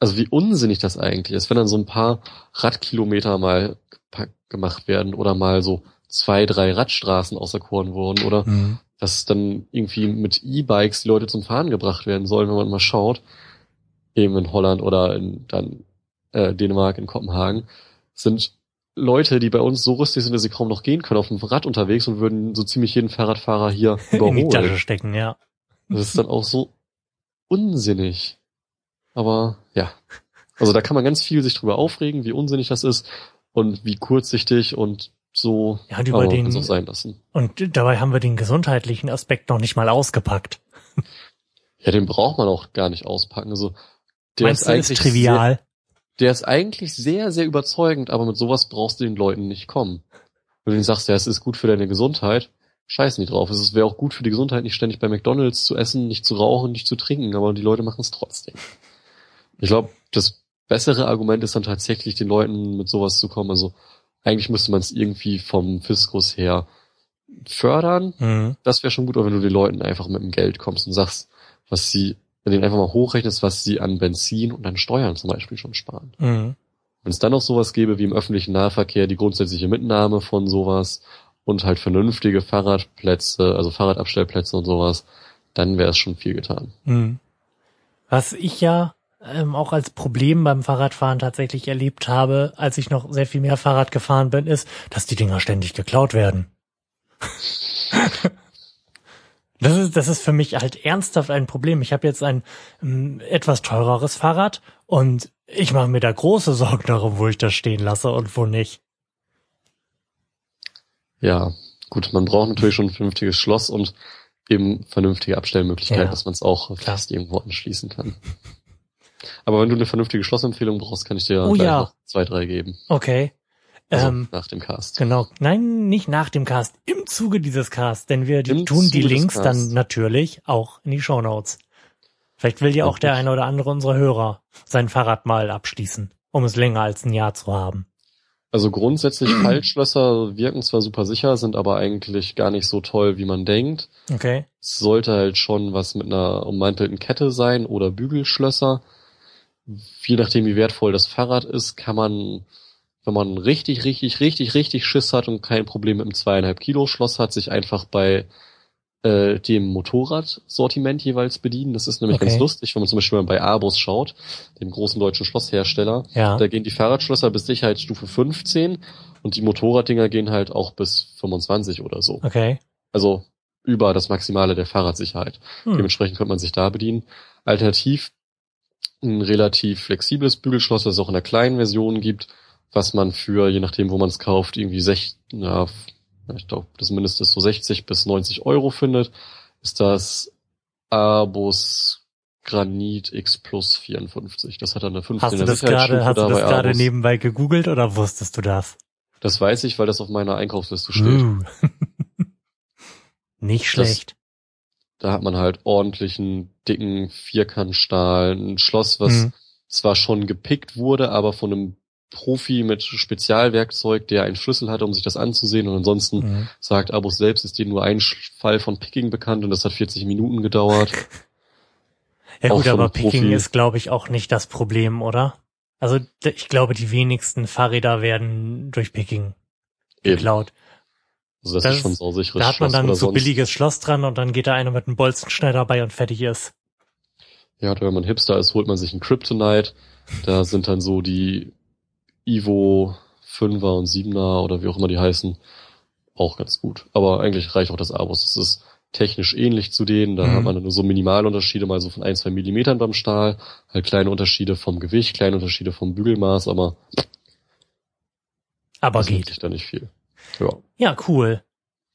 also wie unsinnig das eigentlich ist, wenn dann so ein paar Radkilometer mal gemacht werden oder mal so zwei, drei Radstraßen auserkoren wurden oder hm, dass dann irgendwie mit E-Bikes die Leute zum Fahren gebracht werden sollen, wenn man mal schaut, eben in Holland oder in dann äh, Dänemark, in Kopenhagen, sind Leute, die bei uns so rüstig sind, dass sie kaum noch gehen können, auf dem Rad unterwegs und würden so ziemlich jeden Fahrradfahrer hier in die Tasche überholen. stecken, ja. Das ist dann auch so unsinnig. Aber ja, also da kann man ganz viel sich drüber aufregen, wie unsinnig das ist und wie kurzsichtig und so. Ja, und über den- sein lassen. Und dabei haben wir den gesundheitlichen Aspekt noch nicht mal ausgepackt. Ja, den braucht man auch gar nicht auspacken. Also der Meinst ist du, ist eigentlich trivial? Der ist eigentlich sehr, sehr überzeugend, aber mit sowas brauchst du den Leuten nicht kommen. Wenn du denen sagst, ja, es ist gut für deine Gesundheit, scheiß nicht drauf. Es wäre auch gut für die Gesundheit, nicht ständig bei McDonalds zu essen, nicht zu rauchen, nicht zu trinken, aber die Leute machen es trotzdem. Ich glaube, das bessere Argument ist dann tatsächlich, den Leuten mit sowas zu kommen. Also eigentlich müsste man es irgendwie vom Fiskus her fördern, Hm, das wäre schon gut, aber wenn du den Leuten einfach mit dem Geld kommst und sagst, was sie, wenn du einfach mal hochrechnest, was sie an Benzin und an Steuern zum Beispiel schon sparen. hm. Wenn es dann noch sowas gäbe wie im öffentlichen Nahverkehr, die grundsätzliche Mitnahme von sowas und halt vernünftige Fahrradplätze, also Fahrradabstellplätze und sowas, dann wäre es schon viel getan. Hm. Was ich ja ähm, auch als Problem beim Fahrradfahren tatsächlich erlebt habe, als ich noch sehr viel mehr Fahrrad gefahren bin, ist, dass die Dinger ständig geklaut werden. Das ist, das ist für mich halt ernsthaft ein Problem. Ich habe jetzt ein ähm, etwas teureres Fahrrad und ich mache mir da große Sorgen darum, wo ich das stehen lasse und wo nicht. Ja, gut, man braucht natürlich schon ein vernünftiges Schloss und eben vernünftige Abstellmöglichkeiten, Ja. dass man es auch fest irgendwo anschließen kann. Aber wenn du eine vernünftige Schlossempfehlung brauchst, kann ich dir Oh ja. noch zwei, drei geben. Okay. Also ähm, nach dem Cast. Genau. Nein, nicht nach dem Cast, im Zuge dieses Casts, denn wir Im tun die Zuge Links dann natürlich auch in die Shownotes. Vielleicht will ja auch der eine oder andere unserer Hörer sein Fahrrad mal abschließen, um es länger als ein Jahr zu haben. Also grundsätzlich Faltschlösser wirken zwar super sicher, sind aber eigentlich gar nicht so toll, wie man denkt. Okay. Es sollte halt schon was mit einer ummantelten Kette sein oder Bügelschlösser. Je nachdem, wie wertvoll das Fahrrad ist, kann man, wenn man richtig, richtig, richtig, richtig Schiss hat und kein Problem mit einem zweieinhalb Kilo Schloss hat, sich einfach bei äh, dem Motorradsortiment jeweils bedienen. Das ist nämlich Okay. ganz lustig, wenn man zum Beispiel mal bei Abus schaut, dem großen deutschen Schlosshersteller. Ja. Da gehen die Fahrradschlösser bis Sicherheitsstufe 15 und die Motorraddinger gehen halt auch bis 25 oder so. Okay. Also über das Maximale der Fahrradsicherheit. Hm. Dementsprechend könnte man sich da bedienen. Alternativ ein relativ flexibles Bügelschloss, das es auch in der kleinen Version gibt, was man für, je nachdem, wo man es kauft, irgendwie sech, ja, ich glaube, das Mindeste ist so 60 bis 90 Euro findet, ist das Abus Granit X Plus 54. Das hat dann eine 15er Hast du das gerade, hast du da das gerade nebenbei gegoogelt oder wusstest du das? Das weiß ich, weil das auf meiner Einkaufsliste steht. Uh. Nicht schlecht. Da hat man halt ordentlichen, dicken Vierkantstahl, ein Schloss, was Hm. zwar schon gepickt wurde, aber von einem Profi mit Spezialwerkzeug, der einen Schlüssel hatte, um sich das anzusehen. Und ansonsten Hm. sagt Abus selbst, ist dir nur ein Fall von Picking bekannt und das hat 40 Minuten gedauert. Ja Auch gut, aber Picking Profi. ist, glaube ich, auch nicht das Problem, oder? Also ich glaube, die wenigsten Fahrräder werden durch Picking Eben. geklaut. Also das, Das ist schon ist- sausicheres Da hat man dann oder so billiges Schloss dran und dann geht da einer mit einem Bolzenschneider bei und fertig ist. Ja, wenn man Hipster ist, holt man sich einen Kryptonite. Da sind dann so die Evo 5er und 7er oder wie auch immer die heißen, auch ganz gut. Aber eigentlich reicht auch das Abus. Es ist technisch ähnlich zu denen. Da Mhm. hat man nur so Minimalunterschiede, mal so von ein, zwei Millimetern beim Stahl, halt kleine Unterschiede vom Gewicht, kleine Unterschiede vom Bügelmaß, aber Aber das geht. da nicht viel. Ja. Ja, cool.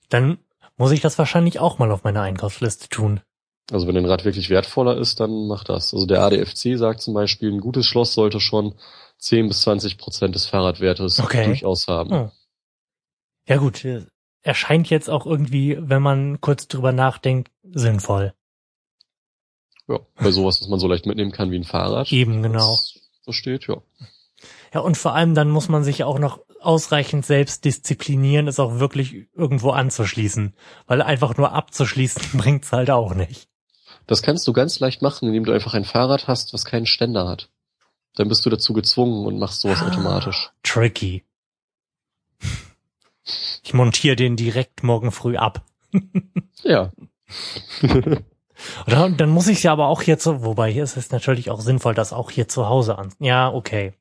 Dann muss ich das wahrscheinlich auch mal auf meine Einkaufsliste tun. Also wenn ein Rad wirklich wertvoller ist, dann macht das. Also der ADFC sagt zum Beispiel, ein gutes Schloss sollte schon 10 bis 20 Prozent des Fahrradwertes Okay. durchaus haben. Oh. Ja gut, äh, erscheint jetzt auch irgendwie, wenn man kurz drüber nachdenkt, sinnvoll. Ja, bei sowas, was man so leicht mitnehmen kann wie ein Fahrrad. Eben, genau. So steht, ja. Ja, und vor allem dann muss man sich auch noch ausreichend selbst disziplinieren, es auch wirklich irgendwo anzuschließen. Weil einfach nur abzuschließen bringt's halt auch nicht. Das kannst du ganz leicht machen, indem du einfach ein Fahrrad hast, was keinen Ständer hat. Dann bist du dazu gezwungen und machst sowas Ah. automatisch. Tricky. Ich montiere den direkt morgen früh ab. Ja. Oder? Dann muss ich ja aber auch hier zu, wobei hier ist es natürlich auch sinnvoll, das auch hier zu Hause an. Ja, okay.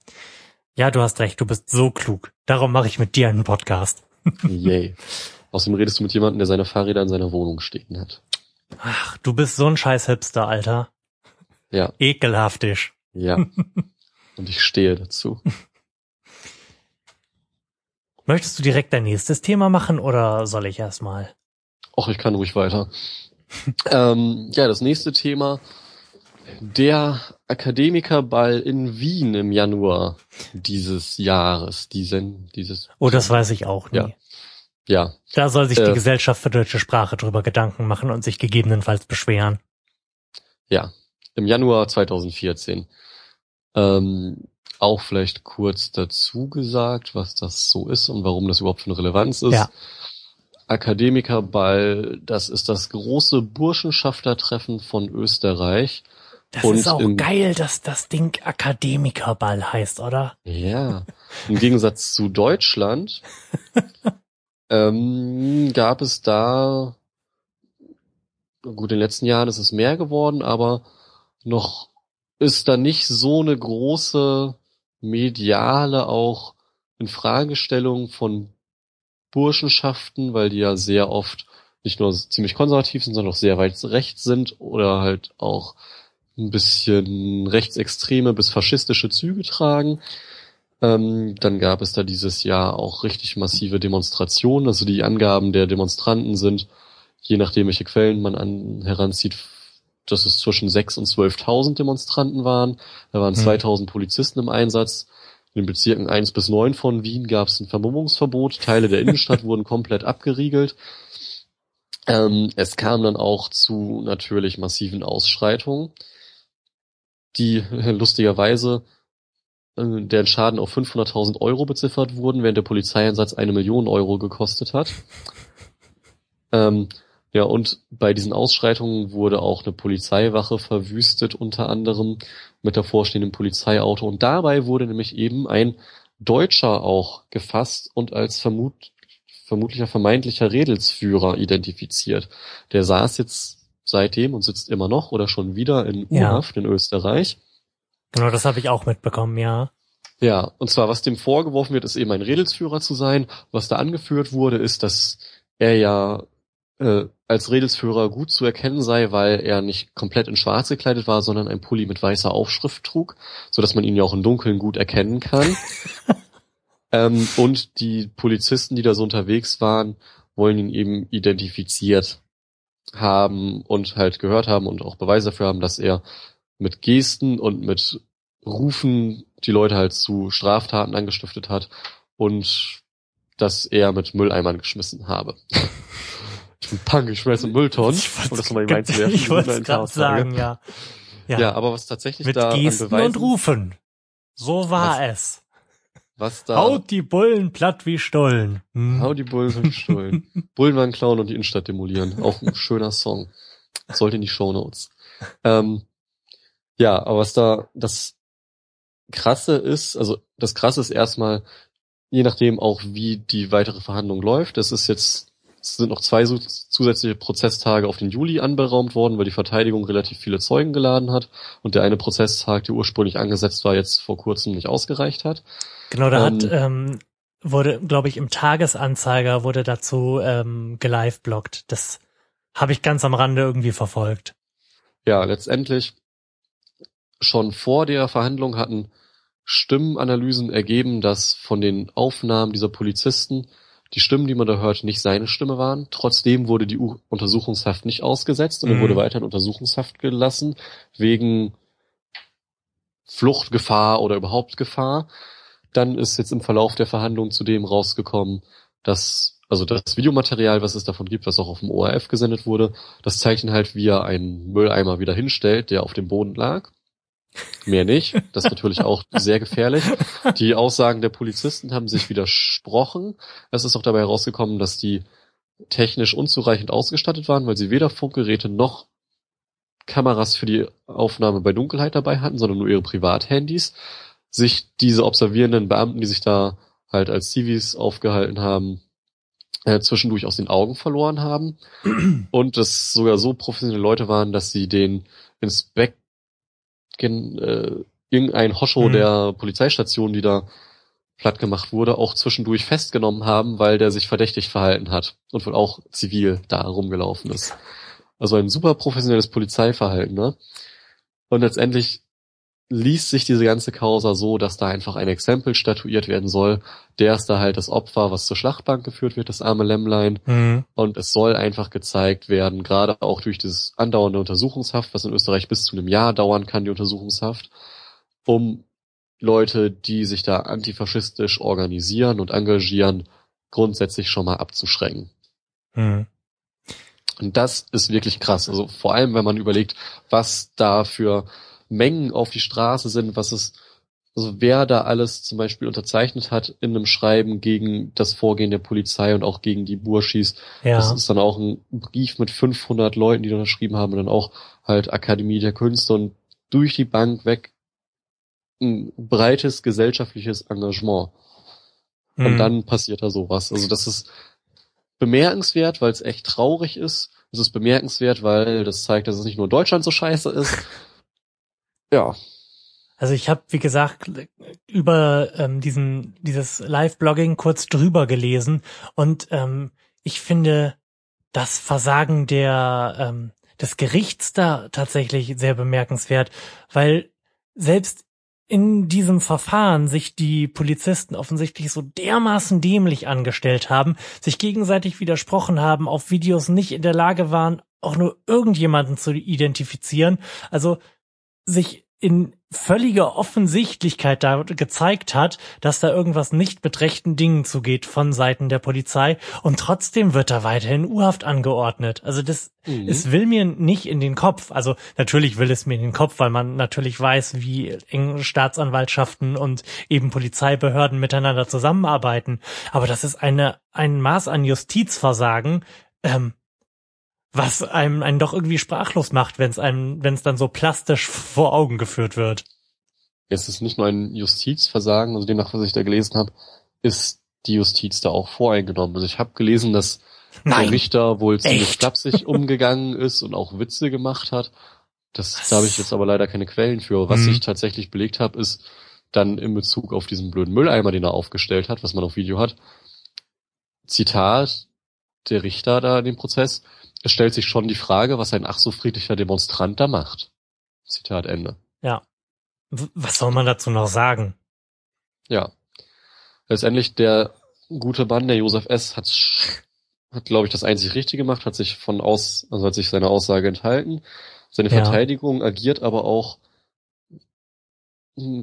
Ja, du hast recht, du bist so klug. Darum mache ich mit dir einen Podcast. Yay. Außerdem redest du mit jemandem, der seine Fahrräder in seiner Wohnung stehen hat. Ach, du bist so ein scheiß Hipster, Alter. Ja, Ekelhaftisch. ja. und ich stehe dazu. Möchtest du direkt dein nächstes Thema machen oder soll ich erstmal? Och, ich kann ruhig weiter. ähm, ja, das nächste Thema. Der Akademikerball in Wien im Januar dieses Jahres. Diesen, dieses, Oh, das weiß ich auch nie. Ja. ja, Da soll sich Äh. die Gesellschaft für deutsche Sprache drüber Gedanken machen und sich gegebenenfalls beschweren. ja, im Januar 2014. Ähm, auch vielleicht kurz dazu gesagt, was das so ist und warum das überhaupt von Relevanz ist. Ja. Akademikerball, das ist das große Burschenschaftertreffen von Österreich. Das Und ist auch im- geil, dass das Ding Akademikerball heißt, oder? Ja. Im Gegensatz zu Deutschland ähm, gab es da, gut, in den letzten Jahren ist es mehr geworden, aber noch ist da nicht so eine große mediale auch Infragestellung von Burschenschaften, weil die ja sehr oft nicht nur ziemlich konservativ sind, sondern auch sehr weit rechts sind oder halt auch ein bisschen rechtsextreme bis faschistische Züge tragen. Ähm, dann gab es da dieses Jahr auch richtig massive Demonstrationen. Also die Angaben der Demonstranten sind, je nachdem welche Quellen man an, heranzieht, dass es zwischen 6.000 und 12.000 Demonstranten waren. Da waren Hm. 2.000 Polizisten im Einsatz. In den Bezirken 1 bis 9 von Wien gab es ein Vermummungsverbot. Teile der Innenstadt wurden komplett abgeriegelt. Ähm, es kam dann auch zu natürlich massiven Ausschreitungen, die äh, lustigerweise äh, deren Schaden auf 500.000 Euro beziffert wurden, während der Polizeieinsatz eine Million Euro gekostet hat. ähm, ja, und bei diesen Ausschreitungen wurde auch eine Polizeiwache verwüstet, unter anderem mit davor stehenden Polizeiauto. Und dabei wurde nämlich eben ein Deutscher auch gefasst und als vermut vermutlicher vermeintlicher Redelsführer identifiziert. Der saß jetzt seitdem und sitzt immer noch oder schon wieder in Ja. U-Haft in Österreich. Genau, das habe ich auch mitbekommen, ja. Ja, und zwar, was dem vorgeworfen wird, ist eben ein Redelsführer zu sein. Was da angeführt wurde, ist, dass er ja äh, als Redelsführer gut zu erkennen sei, weil er nicht komplett in schwarz gekleidet war, sondern ein Pulli mit weißer Aufschrift trug, so dass man ihn ja auch im Dunkeln gut erkennen kann. ähm, und die Polizisten, die da so unterwegs waren, wollen ihn eben identifiziert haben und halt gehört haben und auch Beweise dafür haben, dass er mit Gesten und mit Rufen die Leute halt zu Straftaten angestiftet hat und dass er mit Mülleimern geschmissen habe. Ich bin Punk, ich schmeiße Mülltonnen, um das nochmal reinzuwerfen. ich wollte Eine es gerade sagen, ja. Ja. aber was tatsächlich Mit da Gesten an Beweisen, und Rufen. So war es. was da, Haut die Bullen platt wie Stollen. Hm. hau die Bullen und Stullen. Bullenwagen klauen und die Innenstadt demolieren. Auch ein schöner Song. Sollte in die Shownotes. Ähm, ja, aber was da das Krasse ist, also das Krasse ist erstmal, je nachdem auch wie die weitere Verhandlung läuft, das ist jetzt Es sind noch zwei zusätzliche Prozesstage auf den Juli anberaumt worden, weil die Verteidigung relativ viele Zeugen geladen hat und der eine Prozesstag, der ursprünglich angesetzt war, jetzt vor kurzem nicht ausgereicht hat. Genau, da ähm, hat ähm, wurde, glaube ich, im Tagesanzeiger wurde dazu ähm, geliveblogt. Das habe ich ganz am Rande irgendwie verfolgt. Ja, letztendlich schon vor der Verhandlung hatten Stimmenanalysen ergeben, dass von den Aufnahmen dieser Polizisten die Stimmen, die man da hört, nicht seine Stimme waren. Trotzdem wurde die U Untersuchungshaft nicht ausgesetzt und mhm. er wurde weiter in Untersuchungshaft gelassen wegen Fluchtgefahr oder überhaupt Gefahr. Dann ist jetzt im Verlauf der Verhandlung zudem rausgekommen, dass also das Videomaterial, was es davon gibt, was auch auf dem ORF gesendet wurde, das zeigt ihn halt, wie er einen Mülleimer wieder hinstellt, der auf dem Boden lag. Mehr nicht. Das ist natürlich auch sehr gefährlich. Die Aussagen der Polizisten haben sich widersprochen. Es ist auch dabei herausgekommen, dass die technisch unzureichend ausgestattet waren, weil sie weder Funkgeräte noch Kameras für die Aufnahme bei Dunkelheit dabei hatten, sondern nur ihre Privathandys. Sich diese observierenden Beamten, die sich da halt als Civis aufgehalten haben, äh, zwischendurch aus den Augen verloren haben. Und es sogar so professionelle Leute waren, dass sie den Inspekt äh, irgendein Hoscho mhm. der Polizeistation, die da platt gemacht wurde, auch zwischendurch festgenommen haben, weil der sich verdächtig verhalten hat und wohl auch zivil da rumgelaufen ist. Also ein super professionelles Polizeiverhalten, ne? Und letztendlich liest sich diese ganze Causa so, dass da einfach ein Exempel statuiert werden soll. Der ist da halt das Opfer, was zur Schlachtbank geführt wird, das arme Lämmlein. Mhm. Und es soll einfach gezeigt werden, gerade auch durch dieses andauernde Untersuchungshaft, was in Österreich bis zu einem Jahr dauern kann, die Untersuchungshaft, um Leute, die sich da antifaschistisch organisieren und engagieren, grundsätzlich schon mal abzuschrecken. Mhm. Und das ist wirklich krass. Also vor allem, wenn man überlegt, was da für Mengen auf die Straße sind, was es, also wer da alles zum Beispiel unterzeichnet hat in einem Schreiben gegen das Vorgehen der Polizei und auch gegen die Burschis. Ja. Das ist dann auch ein Brief mit 500 Leuten, die da geschrieben haben und dann auch halt Akademie der Künste und durch die Bank weg ein breites gesellschaftliches Engagement. Mhm. Und dann passiert da sowas. Also das ist bemerkenswert, weil es echt traurig ist. Es ist bemerkenswert, weil das zeigt, dass es nicht nur in Deutschland so scheiße ist, ja. Also ich habe, wie gesagt, über ähm, diesen dieses Live-Blogging kurz drüber gelesen und ähm, ich finde das Versagen der ähm, des Gerichts da tatsächlich sehr bemerkenswert, weil selbst in diesem Verfahren sich die Polizisten offensichtlich so dermaßen dämlich angestellt haben, sich gegenseitig widersprochen haben, auf Videos nicht in der Lage waren, auch nur irgendjemanden zu identifizieren. Also sich in völliger Offensichtlichkeit da gezeigt hat, dass da irgendwas nicht mit rechten Dingen zugeht von Seiten der Polizei und trotzdem wird da weiterhin Urhaft angeordnet. Also das, mhm. es will mir nicht in den Kopf. Also natürlich will es mir in den Kopf, weil man natürlich weiß, wie eng Staatsanwaltschaften und eben Polizeibehörden miteinander zusammenarbeiten. Aber das ist eine, ein Maß an Justizversagen, ähm, was einem einen doch irgendwie sprachlos macht, wenn es einem, wenn es dann so plastisch vor Augen geführt wird. Es ist nicht nur ein Justizversagen, also demnach, was ich da gelesen habe, ist die Justiz da auch voreingenommen. Also ich habe gelesen, dass Nein. der Richter wohl ziemlich flapsig umgegangen ist und auch Witze gemacht hat. Das, was? da habe ich jetzt aber leider keine Quellen für. Was hm. ich tatsächlich belegt habe, ist dann in Bezug auf diesen blöden Mülleimer, den er aufgestellt hat, was man auf Video hat. Zitat, der Richter da in dem Prozess, es stellt sich schon die Frage, was ein ach so friedlicher Demonstrant da macht. Zitat Ende. Ja. Was soll man dazu noch sagen? Ja. Letztendlich der gute Mann, der Josef S., hat, hat glaube ich, das einzig Richtige gemacht, hat sich von aus, also hat sich seine Aussage enthalten. Seine ja. Verteidigung agiert aber auch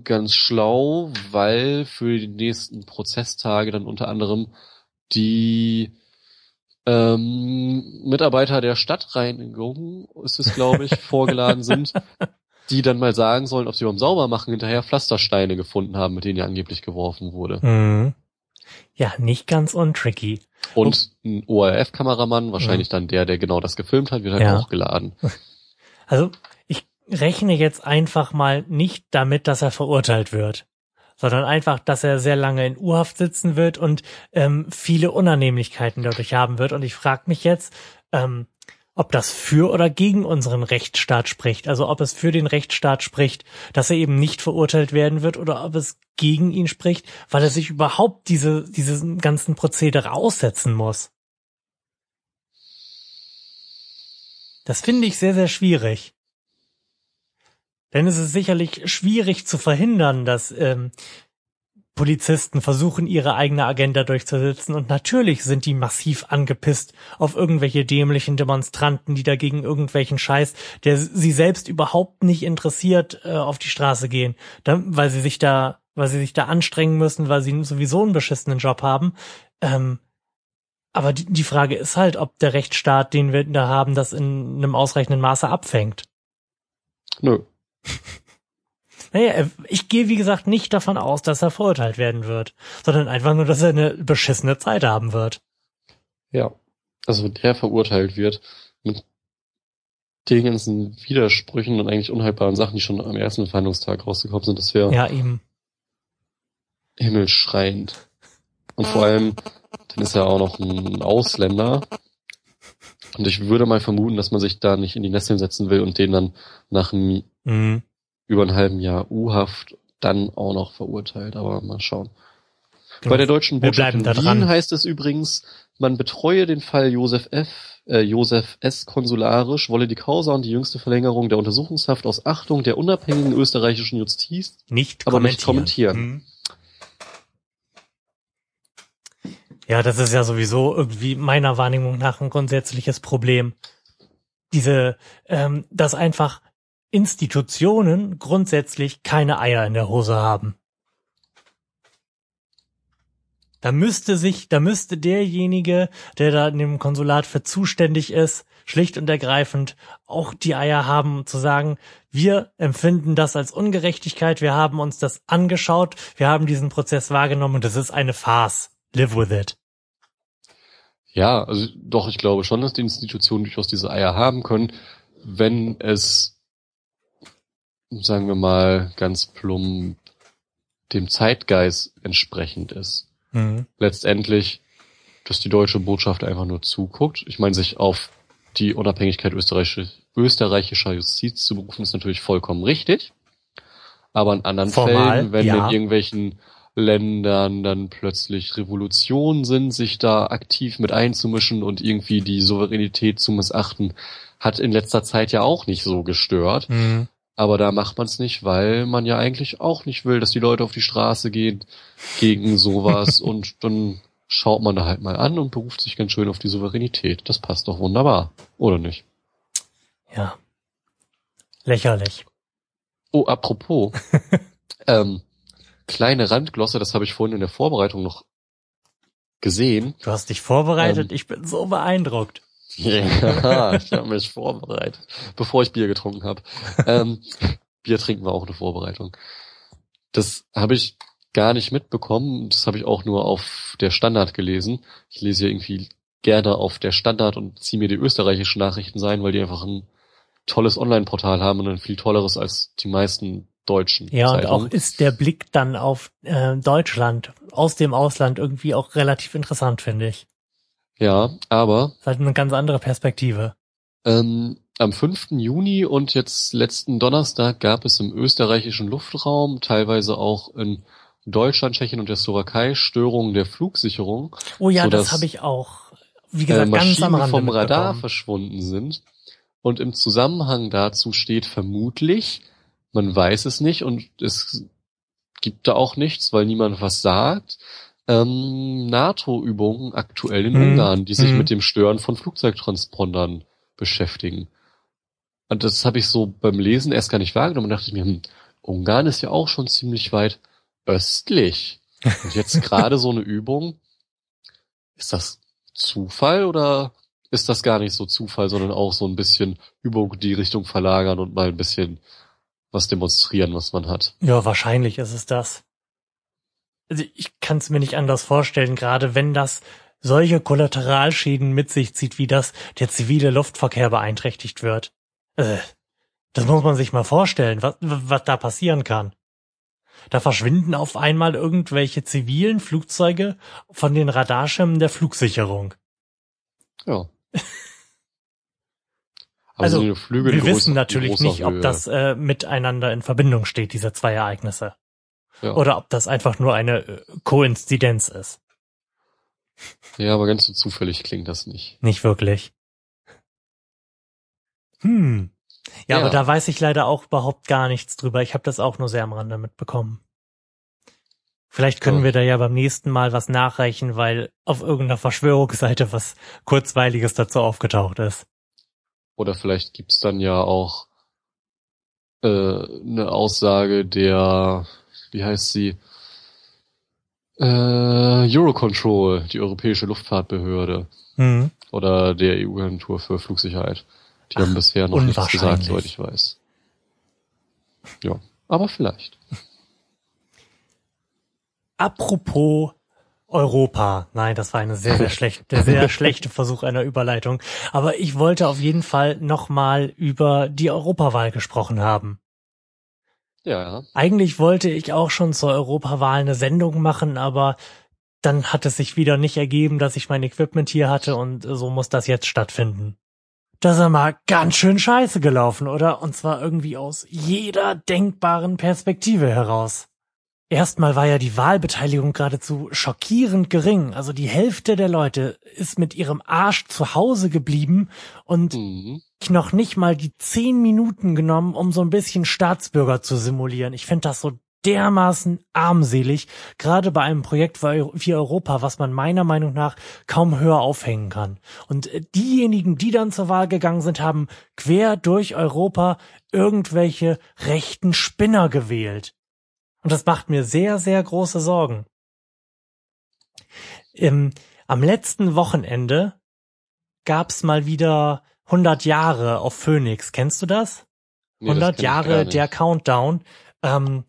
ganz schlau, weil für die nächsten Prozesstage dann unter anderem die ähm, Mitarbeiter der Stadtreinigung, ist es glaube ich, vorgeladen sind, die dann mal sagen sollen, ob sie beim Saubermachen hinterher Pflastersteine gefunden haben, mit denen ja angeblich geworfen wurde. Mhm. Ja, nicht ganz untricky. Und ein ORF-Kameramann, wahrscheinlich ja. dann der, der genau das gefilmt hat, wird halt ja. hochgeladen. Also ich rechne jetzt einfach mal nicht damit, dass er verurteilt wird. Sondern einfach, dass er sehr lange in U-Haft sitzen wird und ähm, viele Unannehmlichkeiten dadurch haben wird. Und ich frage mich jetzt, ähm, ob das für oder gegen unseren Rechtsstaat spricht. Also ob es für den Rechtsstaat spricht, dass er eben nicht verurteilt werden wird oder ob es gegen ihn spricht, weil er sich überhaupt diese, diesen ganzen Prozedere aussetzen muss. Das finde ich sehr, sehr schwierig. Denn es ist sicherlich schwierig zu verhindern, dass ähm, Polizisten versuchen, ihre eigene Agenda durchzusetzen und natürlich sind die massiv angepisst auf irgendwelche dämlichen Demonstranten, die dagegen irgendwelchen Scheiß, der sie selbst überhaupt nicht interessiert, äh, auf die Straße gehen, da, weil sie sich da, weil sie sich da anstrengen müssen, weil sie sowieso einen beschissenen Job haben. Ähm, aber die, die Frage ist halt, ob der Rechtsstaat, den wir da haben, das in einem ausreichenden Maße abfängt. Nö. Naja, ich gehe wie gesagt nicht davon aus, dass er verurteilt werden wird, sondern einfach nur, dass er eine beschissene Zeit haben wird. Ja. Also wenn der verurteilt wird mit den ganzen Widersprüchen und eigentlich unhaltbaren Sachen, die schon am ersten Verhandlungstag rausgekommen sind, das wäre Ja, eben. himmelschreiend. Und vor allem, dann ist er auch noch ein Ausländer. Und ich würde mal vermuten, dass man sich da nicht in die Nesseln setzen will und den dann nach einem Mhm. über einem halben Jahr U-Haft dann auch noch verurteilt. Aber mal schauen. Genau. Bei der deutschen Botschaft in Wien dran. heißt es übrigens, man betreue den Fall Josef F., äh, Josef S. konsularisch, wolle die Causa und die jüngste Verlängerung der Untersuchungshaft aus Achtung der unabhängigen österreichischen Justiz Nicht Aber nicht kommentieren. kommentieren. Mhm. Ja, das ist ja sowieso irgendwie meiner Wahrnehmung nach ein grundsätzliches Problem. Diese, ähm, dass einfach Institutionen grundsätzlich keine Eier in der Hose haben. Da müsste sich, da müsste derjenige, der da in dem Konsulat für zuständig ist, schlicht und ergreifend auch die Eier haben, um zu sagen, wir empfinden das als Ungerechtigkeit, wir haben uns das angeschaut, wir haben diesen Prozess wahrgenommen und das ist eine Farce. Live with it. Ja, also doch, ich glaube schon, dass die Institutionen durchaus diese Eier haben können, wenn es, sagen wir mal, ganz plump dem Zeitgeist entsprechend ist. Mhm. Letztendlich, dass die deutsche Botschaft einfach nur zuguckt. Ich meine, sich auf die Unabhängigkeit österreichischer, österreichischer Justiz zu berufen, ist natürlich vollkommen richtig. Aber in anderen Formal, Fällen, wenn ja. in irgendwelchen Ländern dann plötzlich Revolutionen sind, sich da aktiv mit einzumischen und irgendwie die Souveränität zu missachten, hat in letzter Zeit ja auch nicht so gestört. Mhm. Aber da macht man es nicht, weil man ja eigentlich auch nicht will, dass die Leute auf die Straße gehen gegen sowas und dann schaut man da halt mal an und beruft sich ganz schön auf die Souveränität. Das passt doch wunderbar, oder nicht? Ja. Lächerlich. Oh, apropos, ähm, kleine Randglosse, das habe ich vorhin in der Vorbereitung noch gesehen. Du hast dich vorbereitet, Ähm. ich bin so beeindruckt. Ja, ich habe mich vorbereitet, bevor ich Bier getrunken habe. Ähm, Bier trinken war auch eine Vorbereitung. Das habe ich gar nicht mitbekommen. Das habe ich auch nur auf der Standard gelesen. Ich lese ja irgendwie gerne auf der Standard und ziehe mir die österreichischen Nachrichten sein, weil die einfach ein tolles Online-Portal haben und ein viel tolleres als die meisten deutschen Ja, und Zeitungen. auch ist der Blick dann auf äh, Deutschland aus dem Ausland irgendwie auch relativ interessant, finde ich. Ja, aber Ist halt eine ganz andere Perspektive. Ähm, am 5. Juni und jetzt letzten Donnerstag gab es im österreichischen Luftraum, teilweise auch in Deutschland, Tschechien und der Slowakei Störungen der Flugsicherung, Oh ja, sodass, das habe ich auch, wie äh, gesagt, ganz am Maschinen Rande vom Radar verschwunden sind. Und im Zusammenhang dazu steht vermutlich, man weiß es nicht und es gibt da auch nichts, weil niemand was sagt, ähm, NATO-Übungen aktuell in Mhm. Ungarn, die sich Mhm. mit dem Stören von Flugzeugtranspondern beschäftigen. Und das habe ich so beim Lesen erst gar nicht wahrgenommen und dachte ich mir, hm, Ungarn ist ja auch schon ziemlich weit östlich. Und jetzt gerade so eine Übung, ist das Zufall oder ist das gar nicht so Zufall, sondern auch so ein bisschen Übung die Richtung verlagern und mal ein bisschen was demonstrieren, was man hat. Ja, wahrscheinlich ist es das. Also ich kann es mir nicht anders vorstellen, gerade wenn das solche Kollateralschäden mit sich zieht, wie das der zivile Luftverkehr beeinträchtigt wird. Äh, das muss man sich mal vorstellen, was, was da passieren kann. Da verschwinden auf einmal irgendwelche zivilen Flugzeuge von den Radarschirmen der Flugsicherung. Ja. Also, Flüge Wir wissen natürlich nicht, ob das äh, miteinander in Verbindung steht, diese zwei Ereignisse. Ja. Oder ob das einfach nur eine äh, Koinzidenz ist. ja, aber ganz so zufällig klingt das nicht. Nicht wirklich. Hm. Ja, Ja. aber da weiß ich leider auch überhaupt gar nichts drüber. Ich habe das auch nur sehr am Rande mitbekommen. Vielleicht können Ja. wir da ja beim nächsten Mal was nachreichen, weil auf irgendeiner Verschwörungsseite was Kurzweiliges dazu aufgetaucht ist. Oder vielleicht gibt's dann ja auch äh, eine Aussage der, wie heißt sie? Äh, Eurocontrol, die europäische Luftfahrtbehörde Hm. oder der EU-Agentur für Flugsicherheit. Die haben bisher noch nichts gesagt, soweit ich weiß. Ja, aber vielleicht. Apropos Europa. Nein, das war eine sehr, sehr schlechte, sehr schlechte Versuch einer Überleitung. Aber ich wollte auf jeden Fall nochmal über die Europawahl gesprochen haben. Ja. Eigentlich wollte ich auch schon zur Europawahl eine Sendung machen, aber dann hat es sich wieder nicht ergeben, dass ich mein Equipment hier hatte und so muss das jetzt stattfinden. Das ist mal ganz schön scheiße gelaufen, oder? Und zwar irgendwie aus jeder denkbaren Perspektive heraus. Erstmal war ja die Wahlbeteiligung geradezu schockierend gering. Also die Hälfte der Leute ist mit ihrem Arsch zu Hause geblieben und Mhm. ich noch nicht mal die zehn Minuten genommen, um so ein bisschen Staatsbürger zu simulieren. Ich finde das so dermaßen armselig, gerade bei einem Projekt wie wie Europa, was man meiner Meinung nach kaum höher aufhängen kann. Und äh, diejenigen, die dann zur Wahl gegangen sind, haben quer durch Europa irgendwelche rechten Spinner gewählt. Und das macht mir sehr, sehr große Sorgen. Im, am letzten Wochenende gab's mal wieder 100 Jahre auf Phoenix. Kennst du das? Nee, das 100 kenn ich gar Jahre der Countdown. Ähm,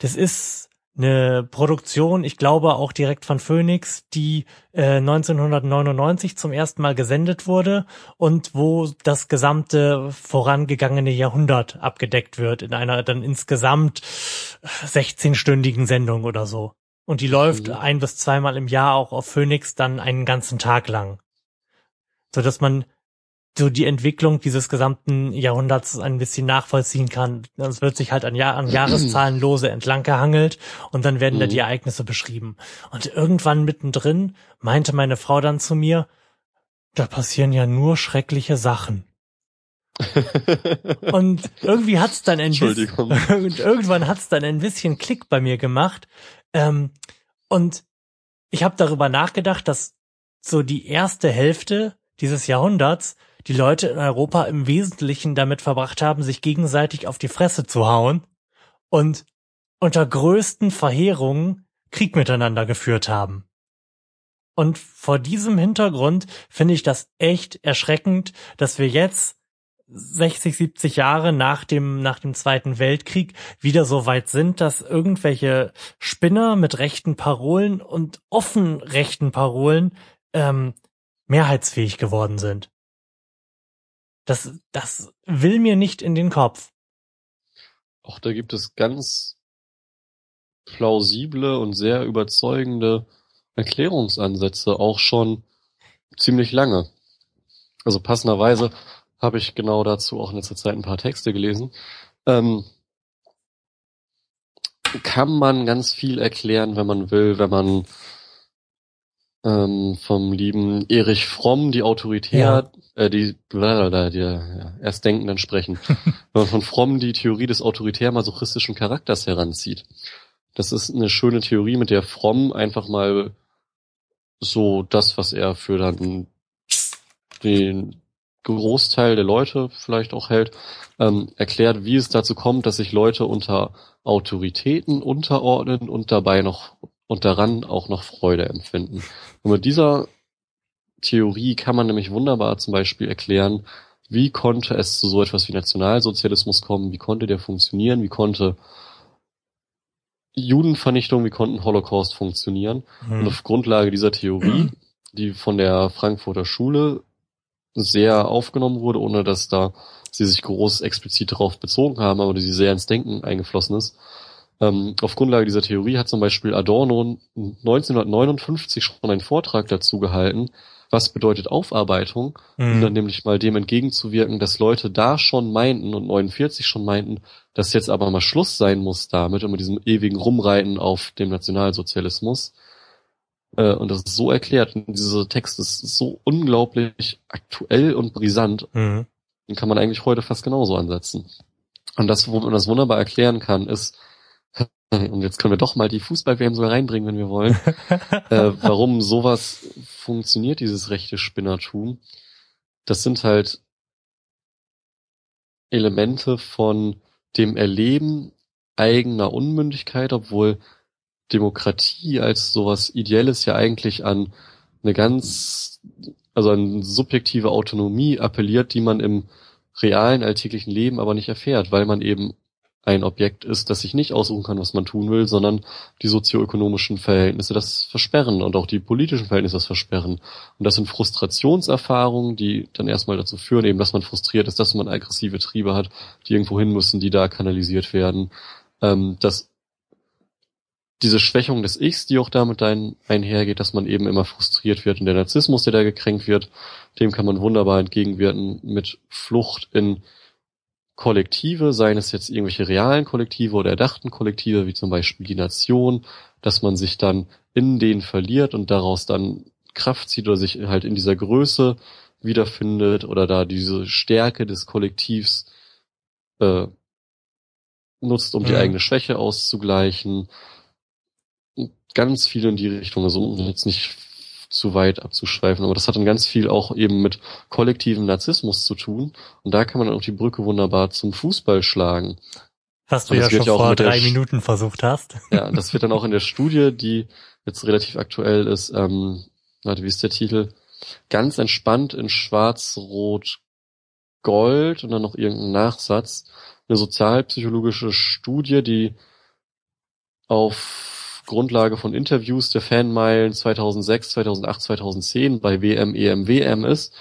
das ist eine Produktion, ich glaube auch direkt von Phoenix, die äh, 1999 zum ersten Mal gesendet wurde und wo das gesamte vorangegangene Jahrhundert abgedeckt wird in einer dann insgesamt 16-stündigen Sendung oder so. Und die läuft Mhm. ein bis zweimal im Jahr auch auf Phoenix dann einen ganzen Tag lang. So dass man so die Entwicklung dieses gesamten Jahrhunderts ein bisschen nachvollziehen kann. Es wird sich halt an, Jahr, an Jahreszahlen lose entlang gehangelt und dann werden da Mhm. die Ereignisse beschrieben. Und irgendwann mittendrin meinte meine Frau dann zu mir, da passieren ja nur schreckliche Sachen. Und irgendwie hat's dann ein bisschen, irgendwann hat's dann ein bisschen Klick bei mir gemacht. Ähm, und ich habe darüber nachgedacht, dass so die erste Hälfte dieses Jahrhunderts die Leute in Europa im Wesentlichen damit verbracht haben, sich gegenseitig auf die Fresse zu hauen und unter größten Verheerungen Krieg miteinander geführt haben. Und vor diesem Hintergrund finde ich das echt erschreckend, dass wir jetzt 60, 70 Jahre nach dem, nach dem Zweiten Weltkrieg wieder so weit sind, dass irgendwelche Spinner mit rechten Parolen und offen rechten Parolen ähm, mehrheitsfähig geworden sind. Das, das will mir nicht in den Kopf. Auch da gibt es ganz plausible und sehr überzeugende Erklärungsansätze, auch schon ziemlich lange. Also passenderweise habe ich genau dazu auch in letzter Zeit ein paar Texte gelesen. Ähm, kann man ganz viel erklären, wenn man will, wenn man ähm, vom lieben Erich Fromm die Autorität, äh, die, blablabla, die ja, erst denken, dann sprechen, wenn man von Fromm die Theorie des autoritär-masochistischen Charakters heranzieht. Das ist eine schöne Theorie, mit der Fromm einfach mal so das, was er für dann den Großteil der Leute vielleicht auch hält, ähm, erklärt, wie es dazu kommt, dass sich Leute unter Autoritäten unterordnen und dabei noch und daran auch noch Freude empfinden. Und mit dieser Theorie kann man nämlich wunderbar zum Beispiel erklären, wie konnte es zu so etwas wie Nationalsozialismus kommen, wie konnte der funktionieren, wie konnte Judenvernichtung, wie konnten Holocaust funktionieren. Und Hm. auf Grundlage dieser Theorie, die von der Frankfurter Schule sehr aufgenommen wurde, ohne dass da sie sich groß explizit darauf bezogen haben, aber die sehr ins Denken eingeflossen ist, Ähm, auf Grundlage dieser Theorie hat zum Beispiel Adorno 1959 schon einen Vortrag dazu gehalten, was bedeutet Aufarbeitung, um Mhm. dann nämlich mal dem entgegenzuwirken, dass Leute da schon meinten und 49 schon meinten, dass jetzt aber mal Schluss sein muss damit und mit diesem ewigen Rumreiten auf dem Nationalsozialismus. Äh, Und das ist so erklärt, und dieser Text ist so unglaublich aktuell und brisant, Mhm. den kann man eigentlich heute fast genauso ansetzen. Und das, wo man das wunderbar erklären kann, ist, und jetzt können wir doch mal die Fußball-WM sogar reinbringen, wenn wir wollen, äh, warum sowas funktioniert, dieses rechte Spinnertum. Das sind halt Elemente von dem Erleben eigener Unmündigkeit, obwohl Demokratie als sowas Ideelles ja eigentlich an eine ganz, also an subjektive Autonomie appelliert, die man im realen alltäglichen Leben aber nicht erfährt, weil man eben ein Objekt ist, das sich nicht aussuchen kann, was man tun will, sondern die sozioökonomischen Verhältnisse das versperren und auch die politischen Verhältnisse das versperren. Und das sind Frustrationserfahrungen, die dann erstmal dazu führen, eben, dass man frustriert ist, dass man aggressive Triebe hat, die irgendwo hin müssen, die da kanalisiert werden. Ähm, dass diese Schwächung des Ichs, die auch damit ein, einhergeht, dass man eben immer frustriert wird und der Narzissmus, der da gekränkt wird, dem kann man wunderbar entgegenwirken mit Flucht in Kollektive, seien es jetzt irgendwelche realen Kollektive oder erdachten Kollektive, wie zum Beispiel die Nation, dass man sich dann in denen verliert und daraus dann Kraft zieht oder sich halt in dieser Größe wiederfindet oder da diese Stärke des Kollektivs äh, nutzt, um die Mhm. eigene Schwäche auszugleichen. Ganz viel in die Richtung, also um jetzt nicht zu weit abzuschweifen, aber das hat dann ganz viel auch eben mit kollektivem Narzissmus zu tun. Und da kann man dann auch die Brücke wunderbar zum Fußball schlagen. Was du ja schon ja auch vor drei Minuten versucht hast. Ja, das wird dann auch in der Studie, die jetzt relativ aktuell ist, ähm, warte, wie ist der Titel? Ganz entspannt in schwarz-rot Gold und dann noch irgendein Nachsatz. Eine sozialpsychologische Studie, die auf Grundlage von Interviews der Fanmeilen 2006, 2008, 2010 bei WM, EM, WM ist.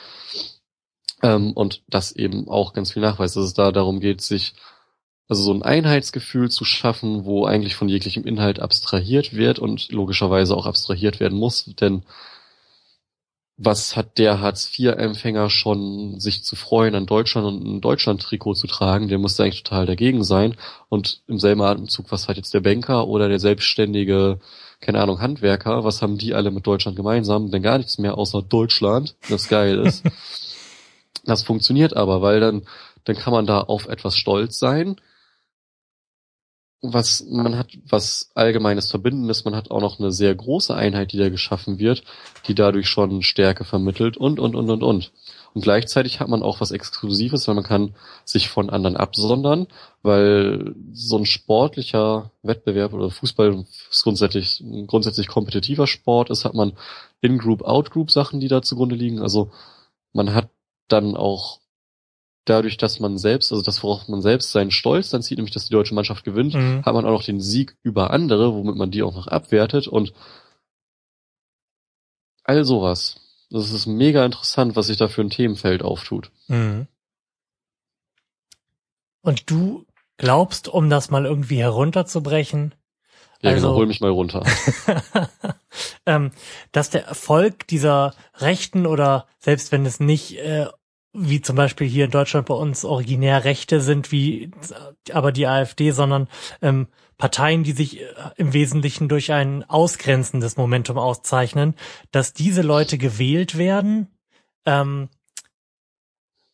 Ähm, und das eben auch ganz viel nachweist, dass es da darum geht, sich also so ein Einheitsgefühl zu schaffen, wo eigentlich von jeglichem Inhalt abstrahiert wird und logischerweise auch abstrahiert werden muss, denn was hat der Hartz-IV-Empfänger schon, sich zu freuen, an Deutschland und ein Deutschland-Trikot zu tragen, der muss eigentlich total dagegen sein. Und im selben Atemzug, was hat jetzt der Banker oder der selbstständige, keine Ahnung, Handwerker, was haben die alle mit Deutschland gemeinsam? Denn gar nichts mehr außer Deutschland, das geil ist. das funktioniert aber, weil dann, dann kann man da auf etwas stolz sein, was man hat, was allgemeines Verbindendes, man hat auch noch eine sehr große Einheit, die da geschaffen wird, die dadurch schon Stärke vermittelt und, und, und, und, und. Und gleichzeitig hat man auch was Exklusives, weil man kann sich von anderen absondern, weil so ein sportlicher Wettbewerb oder Fußball ist grundsätzlich, grundsätzlich kompetitiver Sport ist, hat man In-Group, Out-Group Sachen, die da zugrunde liegen. Also man hat dann auch dadurch, dass man selbst, also das, worauf man selbst seinen Stolz dann zieht, nämlich dass die deutsche Mannschaft gewinnt, Mhm. hat man auch noch den Sieg über andere, womit man die auch noch abwertet und all sowas. Das ist mega interessant, was sich da für ein Themenfeld auftut. Mhm. Und du glaubst, um das mal irgendwie herunterzubrechen, Ja, Also- genau, hol mich mal runter. ähm, dass der Erfolg dieser Rechten oder selbst wenn es nicht äh, wie zum Beispiel hier in Deutschland bei uns originär Rechte sind, wie aber die AfD, sondern ähm, Parteien, die sich äh, im Wesentlichen durch ein ausgrenzendes Momentum auszeichnen, dass diese Leute gewählt werden, ähm,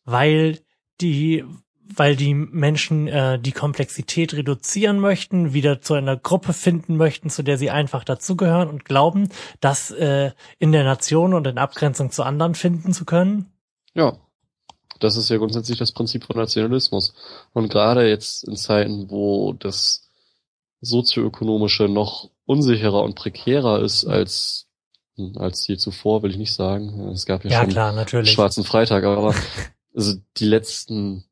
weil die weil die Menschen äh, die Komplexität reduzieren möchten, wieder zu einer Gruppe finden möchten, zu der sie einfach dazugehören und glauben, das äh, in der Nation und in Abgrenzung zu anderen finden zu können. Ja. Das ist ja grundsätzlich das Prinzip von Nationalismus. Und gerade jetzt in Zeiten, wo das sozioökonomische noch unsicherer und prekärer ist als, als je zuvor, will ich nicht sagen. Es gab ja, Ja, schon klar, natürlich. Schwarzen Freitag, aber also die letzten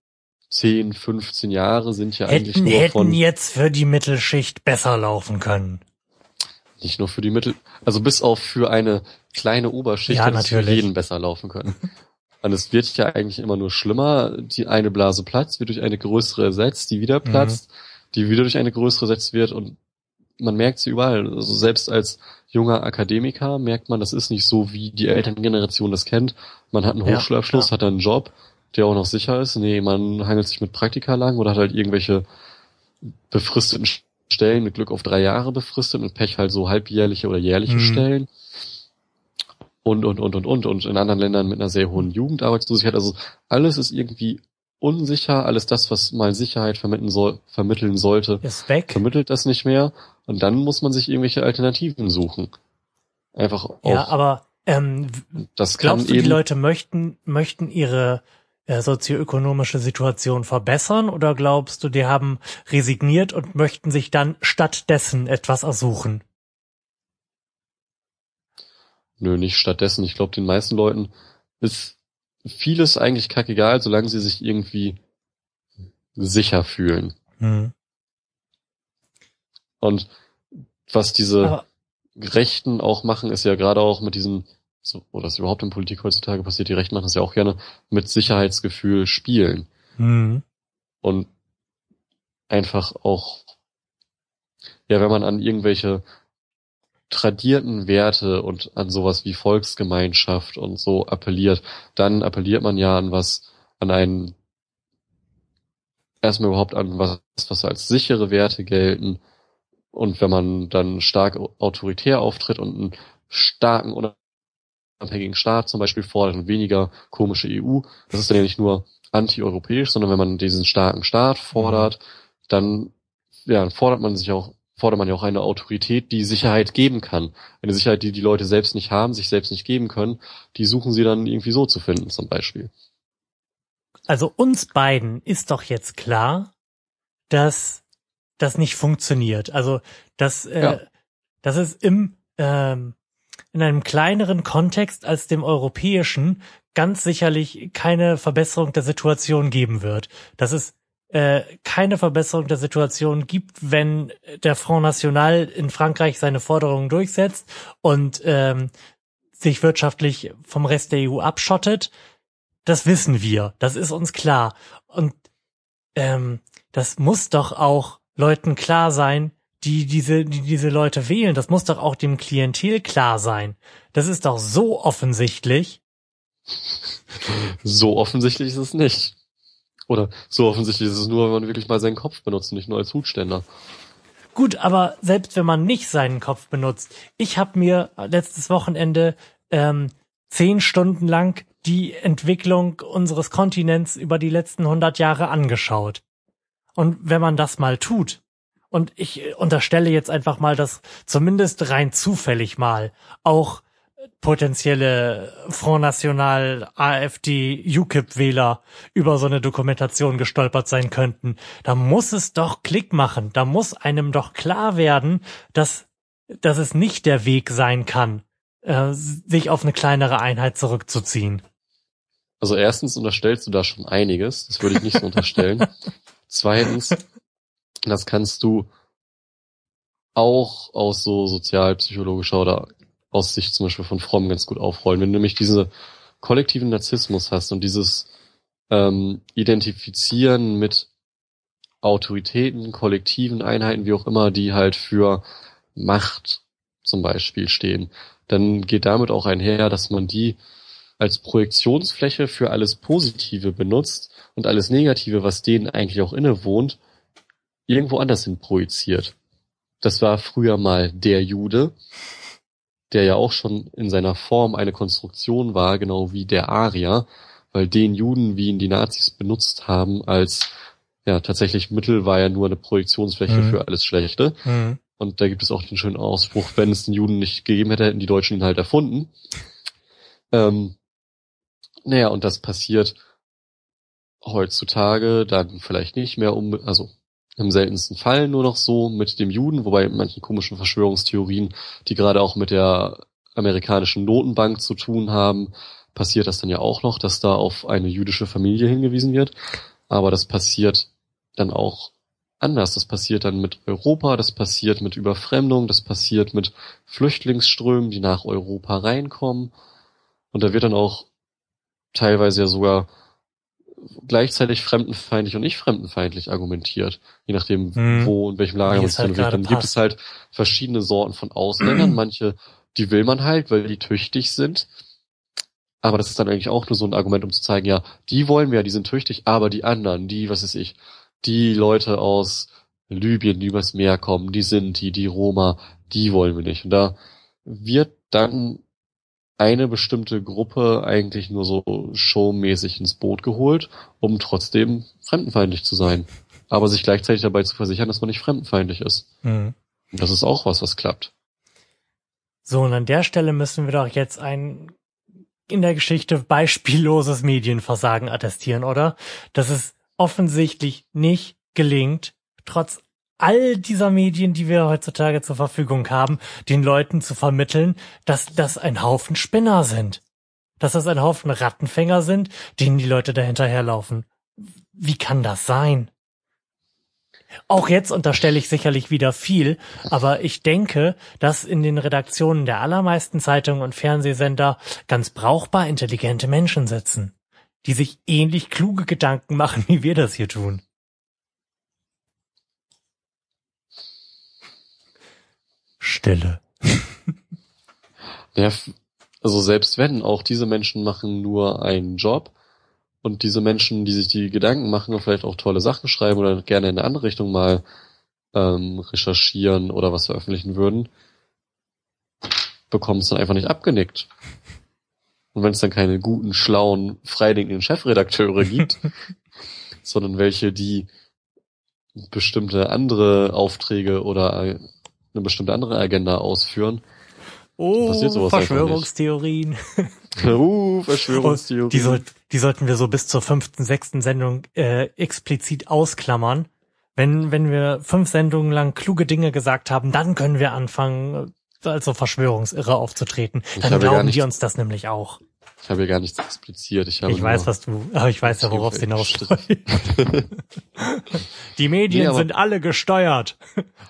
10, 15 Jahre sind ja eigentlich Hätten, nur hätten von jetzt für die Mittelschicht besser laufen können. nicht nur für die Mittel, also bis auf für eine kleine Oberschicht Ja, hätte es für jeden besser laufen können. Und es wird ja eigentlich immer nur schlimmer. Die eine Blase platzt, wird durch eine größere ersetzt, die Mhm. wieder platzt. die wieder durch eine größere ersetzt wird und man merkt sie überall. Also selbst als junger Akademiker merkt man, das ist nicht so, wie die Elterngeneration das kennt. Man hat einen Hochschulabschluss, ja. hat einen Job, der auch noch sicher ist. Nee, man hangelt sich mit Praktika lang oder hat halt irgendwelche befristeten Stellen, mit Glück auf drei Jahre befristet, mit Pech halt so halbjährliche oder jährliche Mhm. Stellen. Und, und, und, und, und. Und in anderen Ländern mit einer sehr hohen Jugendarbeitslosigkeit. Also alles ist irgendwie unsicher. Alles das, was mal Sicherheit vermitteln, soll, vermitteln sollte, Ist weg. vermittelt das nicht mehr. Und dann muss man sich irgendwelche Alternativen suchen. Einfach auch. Ja, aber ähm, das kann glaubst du, die Leute möchten, möchten ihre äh, sozioökonomische Situation verbessern oder glaubst du, die haben resigniert und möchten sich dann stattdessen etwas ersuchen? Nö, nicht stattdessen. Ich glaube, den meisten Leuten ist vieles eigentlich kackegal, solange sie sich irgendwie sicher fühlen. Hm. Und was diese Aber, Rechten auch machen, ist ja gerade auch mit diesem, so, oder was überhaupt in Politik heutzutage passiert, die Rechten machen das ja auch gerne, mit Sicherheitsgefühl spielen. hm. Und einfach auch, ja, wenn man an irgendwelche tradierten Werte und an sowas wie Volksgemeinschaft und so appelliert, dann appelliert man ja an was, an einen, erstmal überhaupt an was, was als sichere Werte gelten. Und wenn man dann stark autoritär auftritt und einen starken, unabhängigen Staat zum Beispiel fordert und weniger komische EU, das ist dann ja nicht nur anti-europäisch, sondern wenn man diesen starken Staat fordert, dann ja, fordert man sich auch fordert man ja auch eine Autorität, die Sicherheit geben kann. Eine Sicherheit, die die Leute selbst nicht haben, sich selbst nicht geben können, die suchen sie dann irgendwie so zu finden, zum Beispiel. Also uns beiden ist doch jetzt klar, dass das nicht funktioniert. Also dass, äh, Ja. dass es im ähm, in einem kleineren Kontext als dem europäischen ganz sicherlich keine Verbesserung der Situation geben wird. Dass es äh, keine Verbesserung der Situation gibt, wenn der Front National in Frankreich seine Forderungen durchsetzt und ähm, sich wirtschaftlich vom Rest der EU abschottet. Das wissen wir, das ist uns klar. Und ähm, das muss doch auch Leuten klar sein, die diese, die diese Leute wählen. Das muss doch auch dem Klientel klar sein. Das ist doch so offensichtlich. So offensichtlich ist es nicht. Oder so offensichtlich ist es nur, wenn man wirklich mal seinen Kopf benutzt, und nicht nur als Hutständer. Gut, aber selbst wenn man nicht seinen Kopf benutzt, ich habe mir letztes Wochenende ähm, zehn Stunden lang die Entwicklung unseres Kontinents über die letzten 100 Jahre angeschaut. Und wenn man das mal tut, und ich unterstelle jetzt einfach mal, dass zumindest rein zufällig mal auch potenzielle Front National, AfD, UKIP-Wähler über so eine Dokumentation gestolpert sein könnten, da muss es doch Klick machen. Da muss einem doch klar werden, dass, dass es nicht der Weg sein kann, äh, sich auf eine kleinere Einheit zurückzuziehen. Also erstens unterstellst du da schon einiges, das würde ich nicht so unterstellen. Zweitens, das kannst du auch aus so sozialpsychologischer oder aus Sicht zum Beispiel von Fromm ganz gut aufrollen. Wenn du nämlich diese kollektiven Narzissmus hast und dieses ähm, Identifizieren mit Autoritäten, kollektiven Einheiten, wie auch immer, die halt für Macht zum Beispiel stehen, dann geht damit auch einher, dass man die als Projektionsfläche für alles Positive benutzt und alles Negative, was denen eigentlich auch innewohnt, irgendwo anders hin projiziert. Das war früher mal der Jude, der ja auch schon in seiner Form eine Konstruktion war, genau wie der Arier, weil den Juden, wie ihn die Nazis benutzt haben, als ja tatsächlich Mittel war ja nur eine Projektionsfläche Mhm. für alles Schlechte. Und da gibt es auch den schönen Ausspruch, wenn es den Juden nicht gegeben hätte, hätten die Deutschen ihn halt erfunden. Ähm, naja, und das passiert heutzutage dann vielleicht nicht mehr um, also im seltensten Fall nur noch so mit dem Juden, wobei manchen komischen Verschwörungstheorien, die gerade auch mit der amerikanischen Notenbank zu tun haben, passiert das dann ja auch noch, dass da auf eine jüdische Familie hingewiesen wird. Aber das passiert dann auch anders. Das passiert dann mit Europa, das passiert mit Überfremdung, das passiert mit Flüchtlingsströmen, die nach Europa reinkommen. Und da wird dann auch teilweise ja sogar gleichzeitig fremdenfeindlich und nicht fremdenfeindlich argumentiert. Je nachdem, Hm. wo und welchem Lager man es sich halt dann bewegt. gerade Dann gibt passt. es halt verschiedene Sorten von Ausländern. Manche, die will man halt, weil die tüchtig sind. Aber das ist dann eigentlich auch nur so ein Argument, um zu zeigen, ja, die wollen wir, die sind tüchtig, aber die anderen, die, was weiß ich, die Leute aus Libyen, die übers Meer kommen, die Sinti, die Roma, die wollen wir nicht. Und da wird dann eine bestimmte Gruppe eigentlich nur so showmäßig ins Boot geholt, um trotzdem fremdenfeindlich zu sein. Aber sich gleichzeitig dabei zu versichern, dass man nicht fremdenfeindlich ist. Hm. Und das ist auch was, was klappt. So, und an der Stelle müssen wir doch jetzt ein in der Geschichte beispielloses Medienversagen attestieren, oder? Dass es offensichtlich nicht gelingt, trotz all dieser Medien, die wir heutzutage zur Verfügung haben, den Leuten zu vermitteln, dass das ein Haufen Spinner sind. Dass das ein Haufen Rattenfänger sind, denen die Leute dahinterherlaufen. Wie kann das sein? Auch jetzt unterstelle ich sicherlich wieder viel, aber ich denke, dass in den Redaktionen der allermeisten Zeitungen und Fernsehsender ganz brauchbar intelligente Menschen sitzen, die sich ähnlich kluge Gedanken machen, wie wir das hier tun. Stille. Ja, also selbst wenn, auch diese Menschen machen nur einen Job und diese Menschen, die sich die Gedanken machen und vielleicht auch tolle Sachen schreiben oder gerne in eine andere Richtung mal ähm, recherchieren oder was veröffentlichen würden, bekommen es dann einfach nicht abgenickt. Und wenn es dann keine guten, schlauen, freidenkenden Chefredakteure gibt, sondern welche, die bestimmte andere Aufträge oder eine bestimmte andere Agenda ausführen, Oh, Verschwörungstheorien. uh, Oh, Verschwörungstheorie. die, soll, die sollten wir so bis zur fünften, sechsten Sendung äh, explizit ausklammern. Wenn, wenn wir fünf Sendungen lang kluge Dinge gesagt haben, dann können wir anfangen, äh, als so Verschwörungsirre aufzutreten. Dann glauben nicht- die uns das nämlich auch. Ich habe ja gar nichts expliziert. Ich, habe Ich weiß, was du, aber ich weiß ja, worauf es hinausläuft. Die Medien Nee, sind alle gesteuert.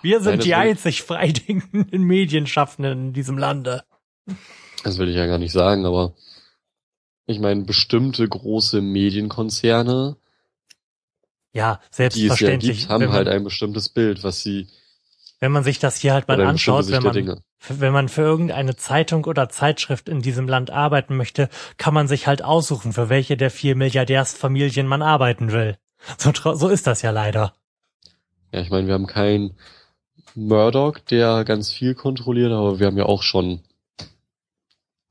Wir sind Nein, die einzig freidenkenden Medienschaffenden in diesem Lande. Das will ich ja gar nicht sagen, aber ich meine, bestimmte große Medienkonzerne, Ja, die es ja selbstverständlich. gibt, haben halt ein bestimmtes Bild, was sie wenn man sich das hier halt mal anschaut, wenn man, Dinge. Wenn man für irgendeine Zeitung oder Zeitschrift in diesem Land arbeiten möchte, kann man sich halt aussuchen, für welche der vier Milliardärsfamilien man arbeiten will. So, so ist das ja leider. Ja, ich meine, wir haben keinen Murdoch, der ganz viel kontrolliert, aber wir haben ja auch schon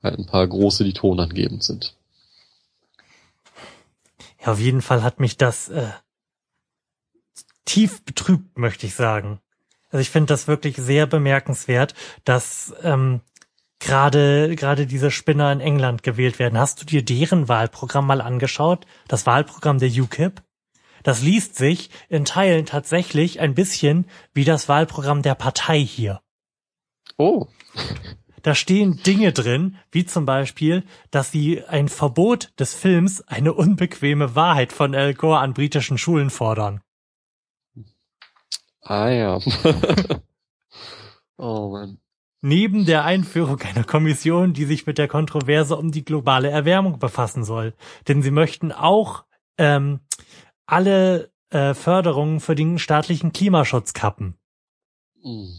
halt ein paar große, die tonangebend sind. Ja, auf jeden Fall hat mich das äh, tief betrübt, möchte ich sagen. Also ich finde das wirklich sehr bemerkenswert, dass ähm, gerade gerade diese Spinner in England gewählt werden. Hast du dir deren Wahlprogramm mal angeschaut? Das Wahlprogramm der UKIP? Das liest sich in Teilen tatsächlich ein bisschen wie das Wahlprogramm der Partei hier. Oh, Da stehen Dinge drin, wie zum Beispiel, dass sie ein Verbot des Films eine unbequeme Wahrheit von Al Gore an britischen Schulen fordern. Ah ja. oh man. Neben der Einführung einer Kommission, die sich mit der Kontroverse um die globale Erwärmung befassen soll. Denn sie möchten auch ähm, alle äh, Förderungen für den staatlichen Klimaschutz kappen. Hm.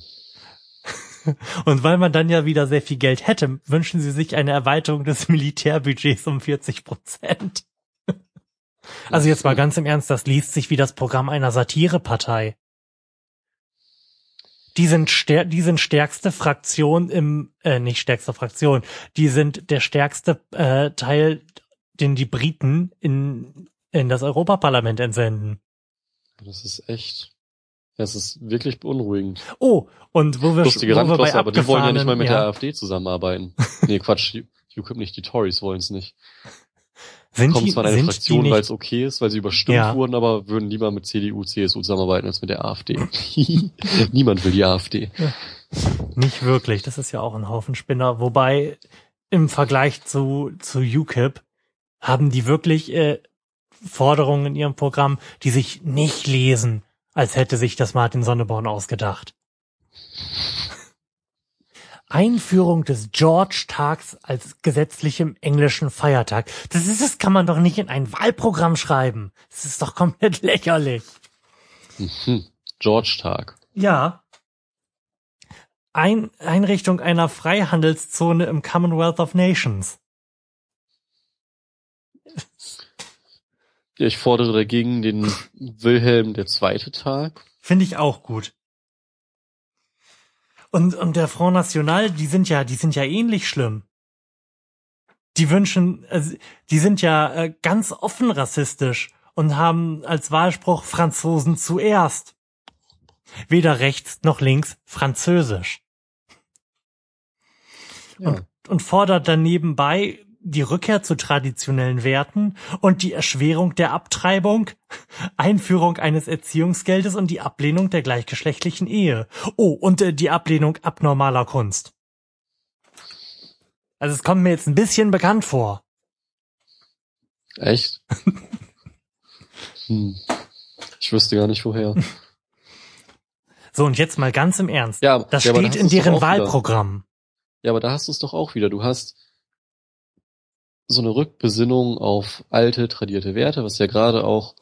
Und weil man dann ja wieder sehr viel Geld hätte, wünschen sie sich eine Erweiterung des Militärbudgets um 40 Prozent. Also jetzt mal ganz im Ernst, das liest sich wie das Programm einer Satirepartei. Die sind, stär die sind stärkste Fraktion im, äh, nicht stärkste Fraktion, die sind der stärkste äh, Teil, den die Briten in, in das Europaparlament entsenden. Das ist echt. Das ist wirklich beunruhigend. Oh, und wo wir, Lustige wo wir bei aber die wollen ja nicht mal mit ja. der AfD zusammenarbeiten. Nee, Quatsch, UKIP nicht, die Tories wollen es nicht. Sind Kommen die, zwar in eine Fraktion, weil es okay ist, weil sie überstimmt Ja. wurden, aber würden lieber mit CDU, CSU zusammenarbeiten als mit der AfD. Niemand will die AfD. Nicht wirklich, das ist ja auch ein Haufen Spinner. Wobei im Vergleich zu, zu UKIP haben die wirklich äh, Forderungen in ihrem Programm, die sich nicht lesen, als hätte sich das Martin Sonneborn ausgedacht. Einführung des George-Tags als gesetzlichem englischen Feiertag. Das ist, das kann man doch nicht in ein Wahlprogramm schreiben. Das ist doch komplett lächerlich. Mhm. George-Tag. Ja. Ein, Einrichtung einer Freihandelszone im Commonwealth of Nations. Ja, ich fordere dagegen den Wilhelm der zweite Tag. Finde ich auch gut. Und, und der Front National, die sind ja, die sind ja ähnlich schlimm. Die wünschen, also, die sind ja äh, ganz offen rassistisch und haben als Wahlspruch Franzosen zuerst. Weder rechts noch links Französisch. Ja. Und, und fordert dann nebenbei die Rückkehr zu traditionellen Werten und die Erschwerung der Abtreibung, Einführung eines Erziehungsgeldes und die Ablehnung der gleichgeschlechtlichen Ehe. Oh, und äh, die Ablehnung abnormaler Kunst. Also es kommt mir jetzt ein bisschen bekannt vor. Echt? hm. Ich wüsste gar nicht woher. So, und jetzt mal ganz im Ernst. Ja, Das ja, steht in deren wieder. Wahlprogramm. Ja, aber da hast du es doch auch wieder. Du hast so eine Rückbesinnung auf alte, tradierte Werte, was ja gerade auch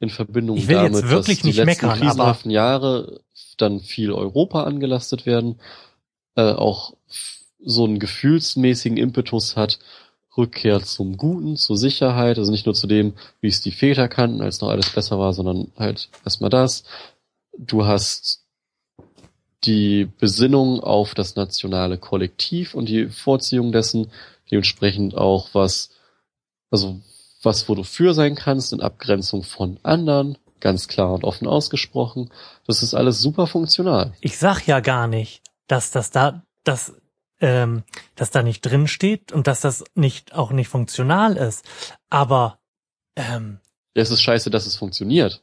in Verbindung damit, dass die letzten meckern, krisenhaften Jahre dann viel Europa angelastet werden, äh, auch so einen gefühlsmäßigen Impetus hat, Rückkehr zum Guten, zur Sicherheit, also nicht nur zu dem, wie es die Väter kannten, als noch alles besser war, sondern halt erstmal das. Du hast die Besinnung auf das nationale Kollektiv und die Vorziehung dessen, dementsprechend auch was, also was, wo du für sein kannst in Abgrenzung von anderen, ganz klar und offen ausgesprochen. Das ist alles super funktional. Ich sag ja gar nicht, dass das da, dass, ähm, dass da nicht drin steht und dass das nicht auch nicht funktional ist. Aber ähm, Es ist scheiße, dass es funktioniert.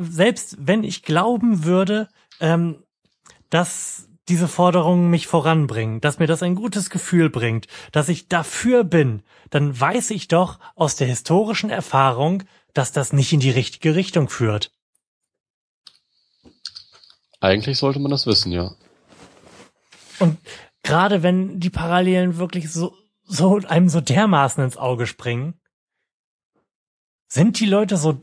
selbst wenn ich glauben würde, ähm, dass diese Forderungen mich voranbringen, dass mir das ein gutes Gefühl bringt, dass ich dafür bin, dann weiß ich doch aus der historischen Erfahrung, dass das nicht in die richtige Richtung führt. Eigentlich sollte man das wissen, ja. Und gerade wenn die Parallelen wirklich so, so einem so dermaßen ins Auge springen, sind die Leute so,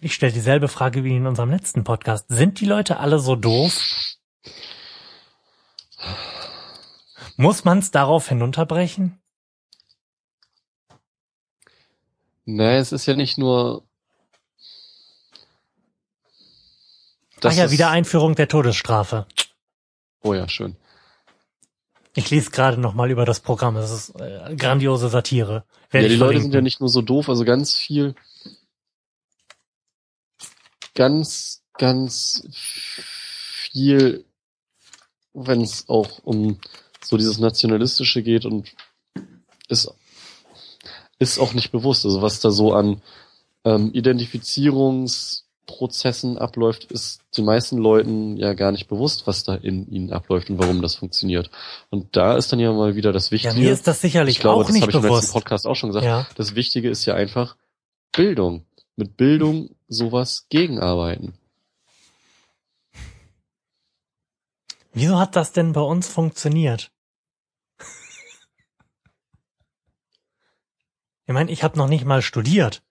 ich stelle dieselbe Frage wie in unserem letzten Podcast, sind die Leute alle so doof? Muss man es darauf hinunterbrechen? Nee, es ist ja nicht nur. Ach ja, ist- wieder Einführung der Todesstrafe. Oh ja, schön. Ich lese gerade noch mal über das Programm. Das ist äh, grandiose Satire. Werde ja, die Leute sind ja nicht nur so doof, also ganz viel, ganz, ganz viel, wenn es auch um so dieses Nationalistische geht und ist, ist auch nicht bewusst. Also was da so an ähm, Identifizierungsprozessen abläuft, ist den meisten Leuten ja gar nicht bewusst, was da in ihnen abläuft und warum das funktioniert. Und da ist dann ja mal wieder das Ja, Wichtige. mir ist das sicherlich ich glaube, auch das nicht habe ich im letzten bewusst. Podcast auch schon gesagt. Ja. Das Wichtige ist ja einfach Bildung. Mit Bildung sowas gegenarbeiten. Wieso hat das denn bei uns funktioniert? ich meine, ich habe noch nicht mal studiert.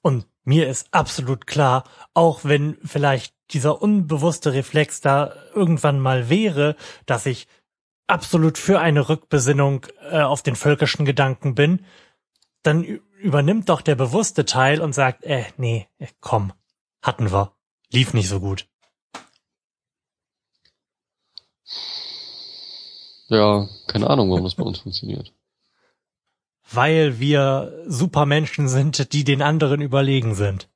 Und mir ist absolut klar, auch wenn vielleicht dieser unbewusste Reflex da irgendwann mal wäre, dass ich absolut für eine Rückbesinnung äh, auf den völkischen Gedanken bin, dann übernimmt doch der bewusste Teil und sagt, äh, nee, komm, hatten wir. Lief nicht so gut. Ja, keine Ahnung, warum das bei uns funktioniert. Weil wir Supermenschen sind, die den anderen überlegen sind.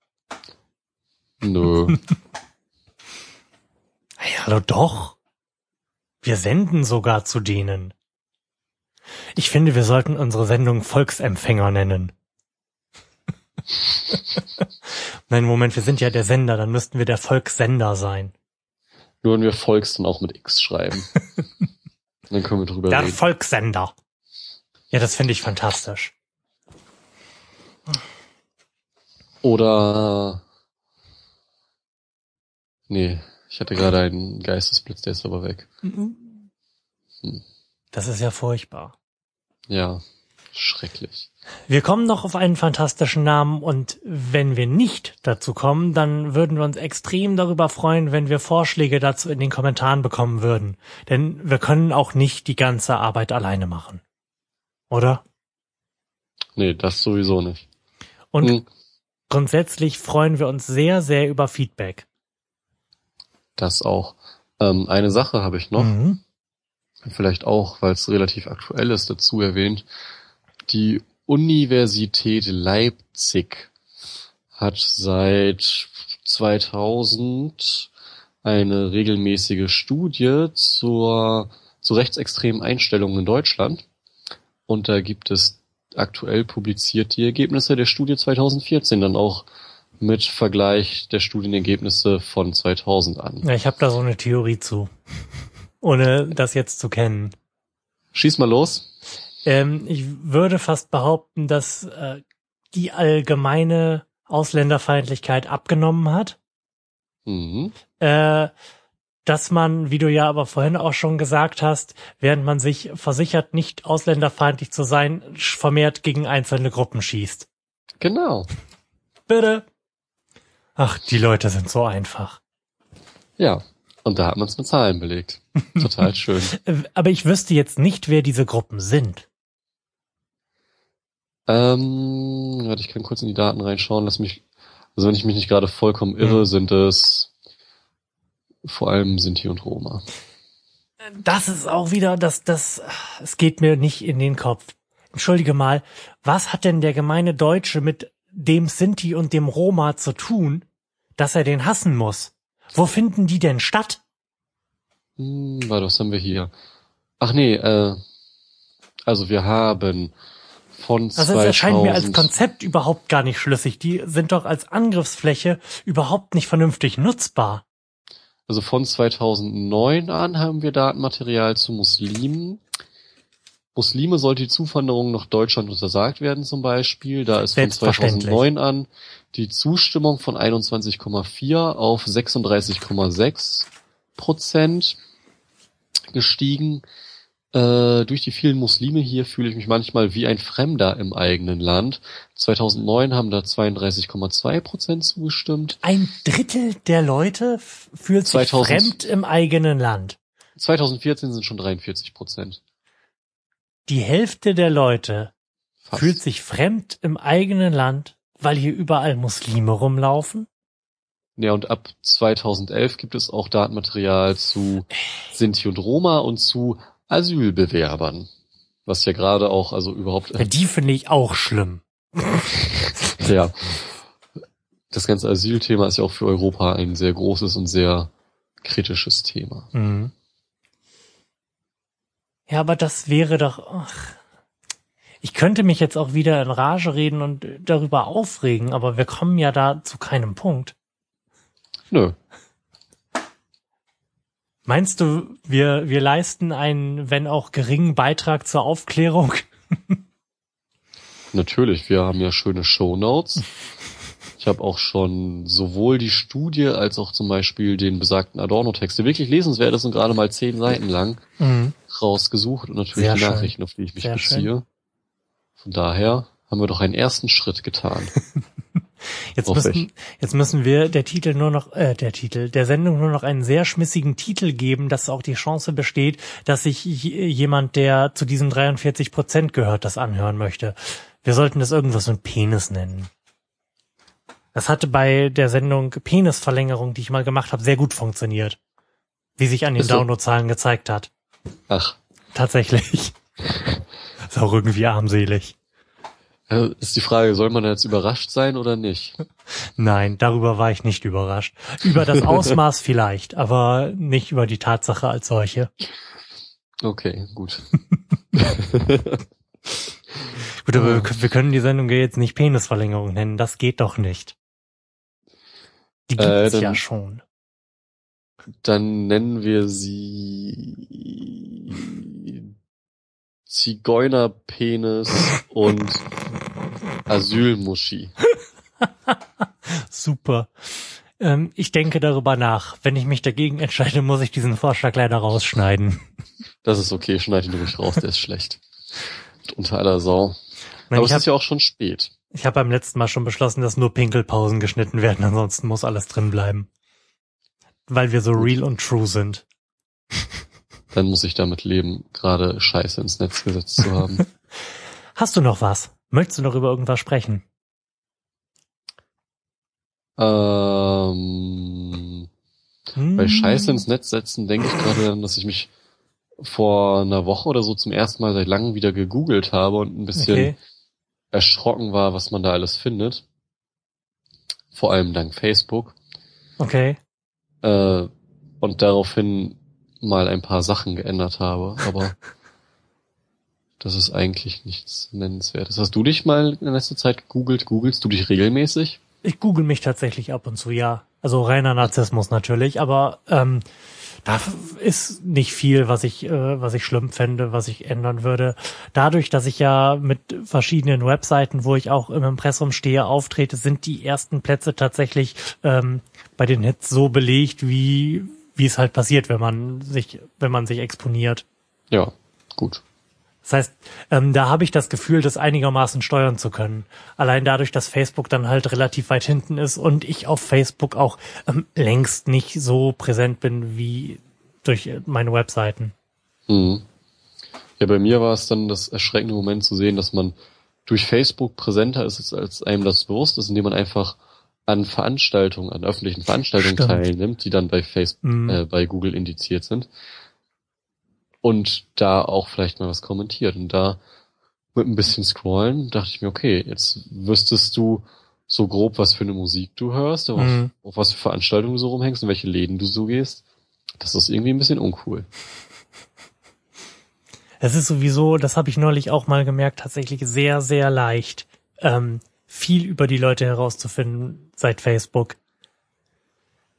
Nö. Hey, hallo doch. Wir senden sogar zu denen. Ich finde, wir sollten unsere Sendung Volksempfänger nennen. Nein, Moment, wir sind ja der Sender, dann müssten wir der Volkssender sein. Nur wenn wir Volks dann auch mit X schreiben. dann können wir drüber Der reden. Volkssender. Ja, das finde ich fantastisch. Oder nee, Ich hatte gerade einen Geistesblitz, der ist aber weg. Das ist ja furchtbar. Ja, schrecklich. Wir kommen noch auf einen fantastischen Namen und wenn wir nicht dazu kommen, dann würden wir uns extrem darüber freuen, wenn wir Vorschläge dazu in den Kommentaren bekommen würden. Denn wir können auch nicht die ganze Arbeit alleine machen. Oder? Nee, das sowieso nicht. Und Hm, grundsätzlich freuen wir uns sehr, sehr über Feedback. Das auch. Ähm, eine Sache habe ich noch. Mhm. vielleicht auch, weil es relativ aktuell ist, dazu erwähnt. Die Universität Leipzig hat seit 2000 eine regelmäßige Studie zur, zu rechtsextremen Einstellungen in Deutschland. Und da gibt es aktuell publiziert die Ergebnisse der Studie 2014 dann auch mit Vergleich der Studienergebnisse von 2000 an. Ja, ich habe da so eine Theorie zu. Ohne das jetzt zu kennen. Schieß mal los. Ähm, ich würde fast behaupten, dass äh, die allgemeine Ausländerfeindlichkeit abgenommen hat. Mhm. Äh, dass man, wie du ja aber vorhin auch schon gesagt hast, während man sich versichert, nicht ausländerfeindlich zu sein, vermehrt gegen einzelne Gruppen schießt. Genau. Bitte. Ach, die Leute sind so einfach. Ja, und da hat man es mit Zahlen belegt. Total schön. Äh, Aber ich wüsste jetzt nicht, wer diese Gruppen sind. Ähm, warte, ich kann kurz in die Daten reinschauen. Lass mich, also wenn ich mich nicht gerade vollkommen irre, Mhm. sind es vor allem Sinti und Roma. Das ist auch wieder, das, das, es geht mir nicht in den Kopf. Entschuldige mal, was hat denn der gemeine Deutsche mit dem Sinti und dem Roma zu tun, dass er den hassen muss? Wo finden die denn statt? Hm, warte, was haben wir hier? Ach nee, äh, also wir haben von Also 2000, es erscheint mir als Konzept überhaupt gar nicht schlüssig. Die sind doch als Angriffsfläche überhaupt nicht vernünftig nutzbar. also von 2009 an haben wir Datenmaterial zu Muslimen. Muslime sollte die Zuwanderung nach Deutschland untersagt werden zum Beispiel. Da ist von Selbstverständlich. 2009 an die Zustimmung von 21,4 auf 36,6 Prozent gestiegen. Äh, durch die vielen Muslime hier fühle ich mich manchmal wie ein Fremder im eigenen Land. 2009 haben da 32,2 Prozent zugestimmt. Ein Drittel der Leute fühlt sich 2000. fremd im eigenen Land. 2014 sind schon 43 Prozent. Die Hälfte der Leute Fast. fühlt sich fremd im eigenen Land, weil hier überall Muslime rumlaufen? Ja, und ab 2011 gibt es auch Datenmaterial zu Sinti und Roma und zu Asylbewerbern. Was ja gerade auch, also überhaupt, Ja, die finde ich auch schlimm. ja, das ganze Asylthema ist ja auch für Europa ein sehr großes und sehr kritisches Thema. Mhm. Ja, aber das wäre doch. Ach. Ich könnte mich jetzt auch wieder in Rage reden und darüber aufregen, aber wir kommen ja da zu keinem Punkt. Nö, Meinst du, wir, wir leisten einen, wenn auch geringen Beitrag zur Aufklärung? natürlich, wir haben ja schöne Shownotes. Ich habe auch schon sowohl die Studie als auch zum Beispiel den besagten Adorno-Text, der wirklich lesenswert ist und gerade mal zehn Seiten lang, Mhm. rausgesucht und natürlich Sehr die schön. Nachrichten, auf die ich mich Sehr beziehe. Von daher haben wir doch einen ersten Schritt getan. Jetzt müssen, jetzt müssen wir der Titel nur noch, äh, der Titel, der Sendung nur noch einen sehr schmissigen Titel geben, dass auch die Chance besteht, dass sich jemand, der zu diesen 43 Prozent gehört, das anhören möchte. Wir sollten das irgendwas mit Penis nennen. Das hatte bei der Sendung Penisverlängerung, die ich mal gemacht habe, sehr gut funktioniert. Wie sich an den so- Downloadzahlen gezeigt hat. Ach, Tatsächlich. Ist auch irgendwie armselig. Äh, ist die Frage, soll man jetzt überrascht sein oder nicht? Nein, darüber war ich nicht überrascht. Über das Ausmaß vielleicht, aber nicht über die Tatsache als solche. Okay, gut. Gut, aber wir, wir können die Sendung ja jetzt nicht Penisverlängerung nennen. Das geht doch nicht. Die gibt Äh, es ja dann- schon. Dann nennen wir sie Zigeunerpenis und Asylmuschi. Super. Ähm, ich denke darüber nach. Wenn ich mich dagegen entscheide, muss ich diesen Vorschlag leider rausschneiden. Das ist okay, schneid ihn ruhig raus, der ist schlecht. Unter aller Sau. Nein, Aber ich es habe ist ja auch schon spät. ich hab beim letzten Mal schon beschlossen, dass nur Pinkelpausen geschnitten werden, ansonsten muss alles drin bleiben. Weil wir so real und true sind. Dann muss ich damit leben, gerade Scheiße ins Netz gesetzt zu haben. Hast du noch was? Möchtest du noch über irgendwas sprechen? ähm, bei Scheiße ins Netz setzen denke ich gerade daran, dass ich mich vor einer Woche oder so zum ersten Mal seit langem wieder gegoogelt habe und ein bisschen Okay. erschrocken war, was man da alles findet. Vor allem dank Facebook. Okay. Äh, und daraufhin mal ein paar Sachen geändert habe, aber das ist eigentlich nichts nennenswertes. Hast du dich mal in letzter Zeit gegoogelt? Googelst du dich regelmäßig? Ich google mich tatsächlich ab und zu, ja. Also reiner Narzissmus natürlich, aber ähm, da ist nicht viel, was ich, äh, was ich schlimm fände, was ich ändern würde. Dadurch, dass ich ja mit verschiedenen Webseiten, wo ich auch im Impressum stehe, auftrete, sind die ersten Plätze tatsächlich ähm, bei den Hits so belegt, wie wie es halt passiert, wenn man sich, wenn man sich exponiert. Ja, gut. Das heißt, ähm, da habe ich das Gefühl, das einigermaßen steuern zu können. Allein dadurch, dass Facebook dann halt relativ weit hinten ist und ich auf Facebook auch ähm, längst nicht so präsent bin wie durch äh, meine Webseiten. Mhm. Ja, bei mir war es dann das erschreckende Moment zu sehen, dass man durch Facebook präsenter ist, als einem das bewusst ist, indem man einfach an Veranstaltungen, an öffentlichen Veranstaltungen Stimmt. teilnimmt, die dann bei Facebook, Mhm. äh, bei Google indiziert sind. Und da auch vielleicht mal was kommentiert. Und da mit ein bisschen Scrollen dachte ich mir, okay, jetzt wüsstest du so grob, was für eine Musik du hörst, auf, Mhm. auf was für Veranstaltungen du so rumhängst und welche Läden du so gehst. Das ist irgendwie ein bisschen uncool. Es ist sowieso, das habe ich neulich auch mal gemerkt, tatsächlich sehr, sehr leicht, ähm, viel über die Leute herauszufinden seit Facebook.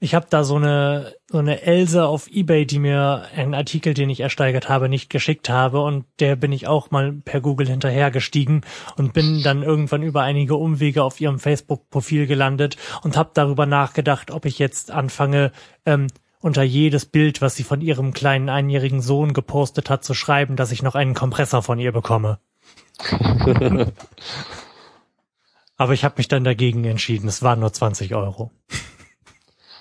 Ich habe da so eine so eine Else auf eBay, die mir einen Artikel, den ich ersteigert habe, nicht geschickt habe und der bin ich auch mal per Google hinterhergestiegen und bin dann irgendwann über einige Umwege auf ihrem Facebook-Profil gelandet und habe darüber nachgedacht, ob ich jetzt anfange, ähm, unter jedes Bild, was sie von ihrem kleinen einjährigen Sohn gepostet hat, zu schreiben, dass ich noch einen Kompressor von ihr bekomme. Aber ich habe mich dann dagegen entschieden. Es waren nur 20 Euro.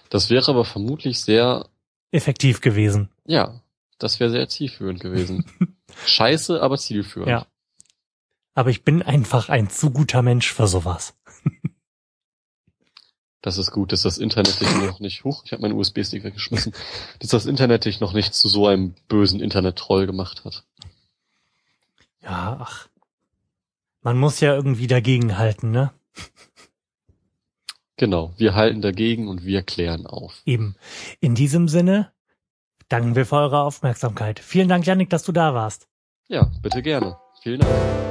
Das wäre aber vermutlich sehr, Effektiv gewesen. ja, das wäre sehr zielführend gewesen. Scheiße, aber zielführend. Ja. Aber ich bin einfach ein zu guter Mensch für sowas. Das ist gut, dass das Internet dich noch nicht, huch, ich habe meinen USB-Stick weggeschmissen, dass das Internet dich noch nicht zu so einem bösen Internet-Troll gemacht hat. Ja, ach. Man muss ja irgendwie dagegenhalten, ne? Genau, wir halten dagegen und wir klären auf. Eben. In diesem Sinne danken wir für eure Aufmerksamkeit. Vielen Dank, Janik, dass du da warst. Ja, bitte gerne. Vielen Dank.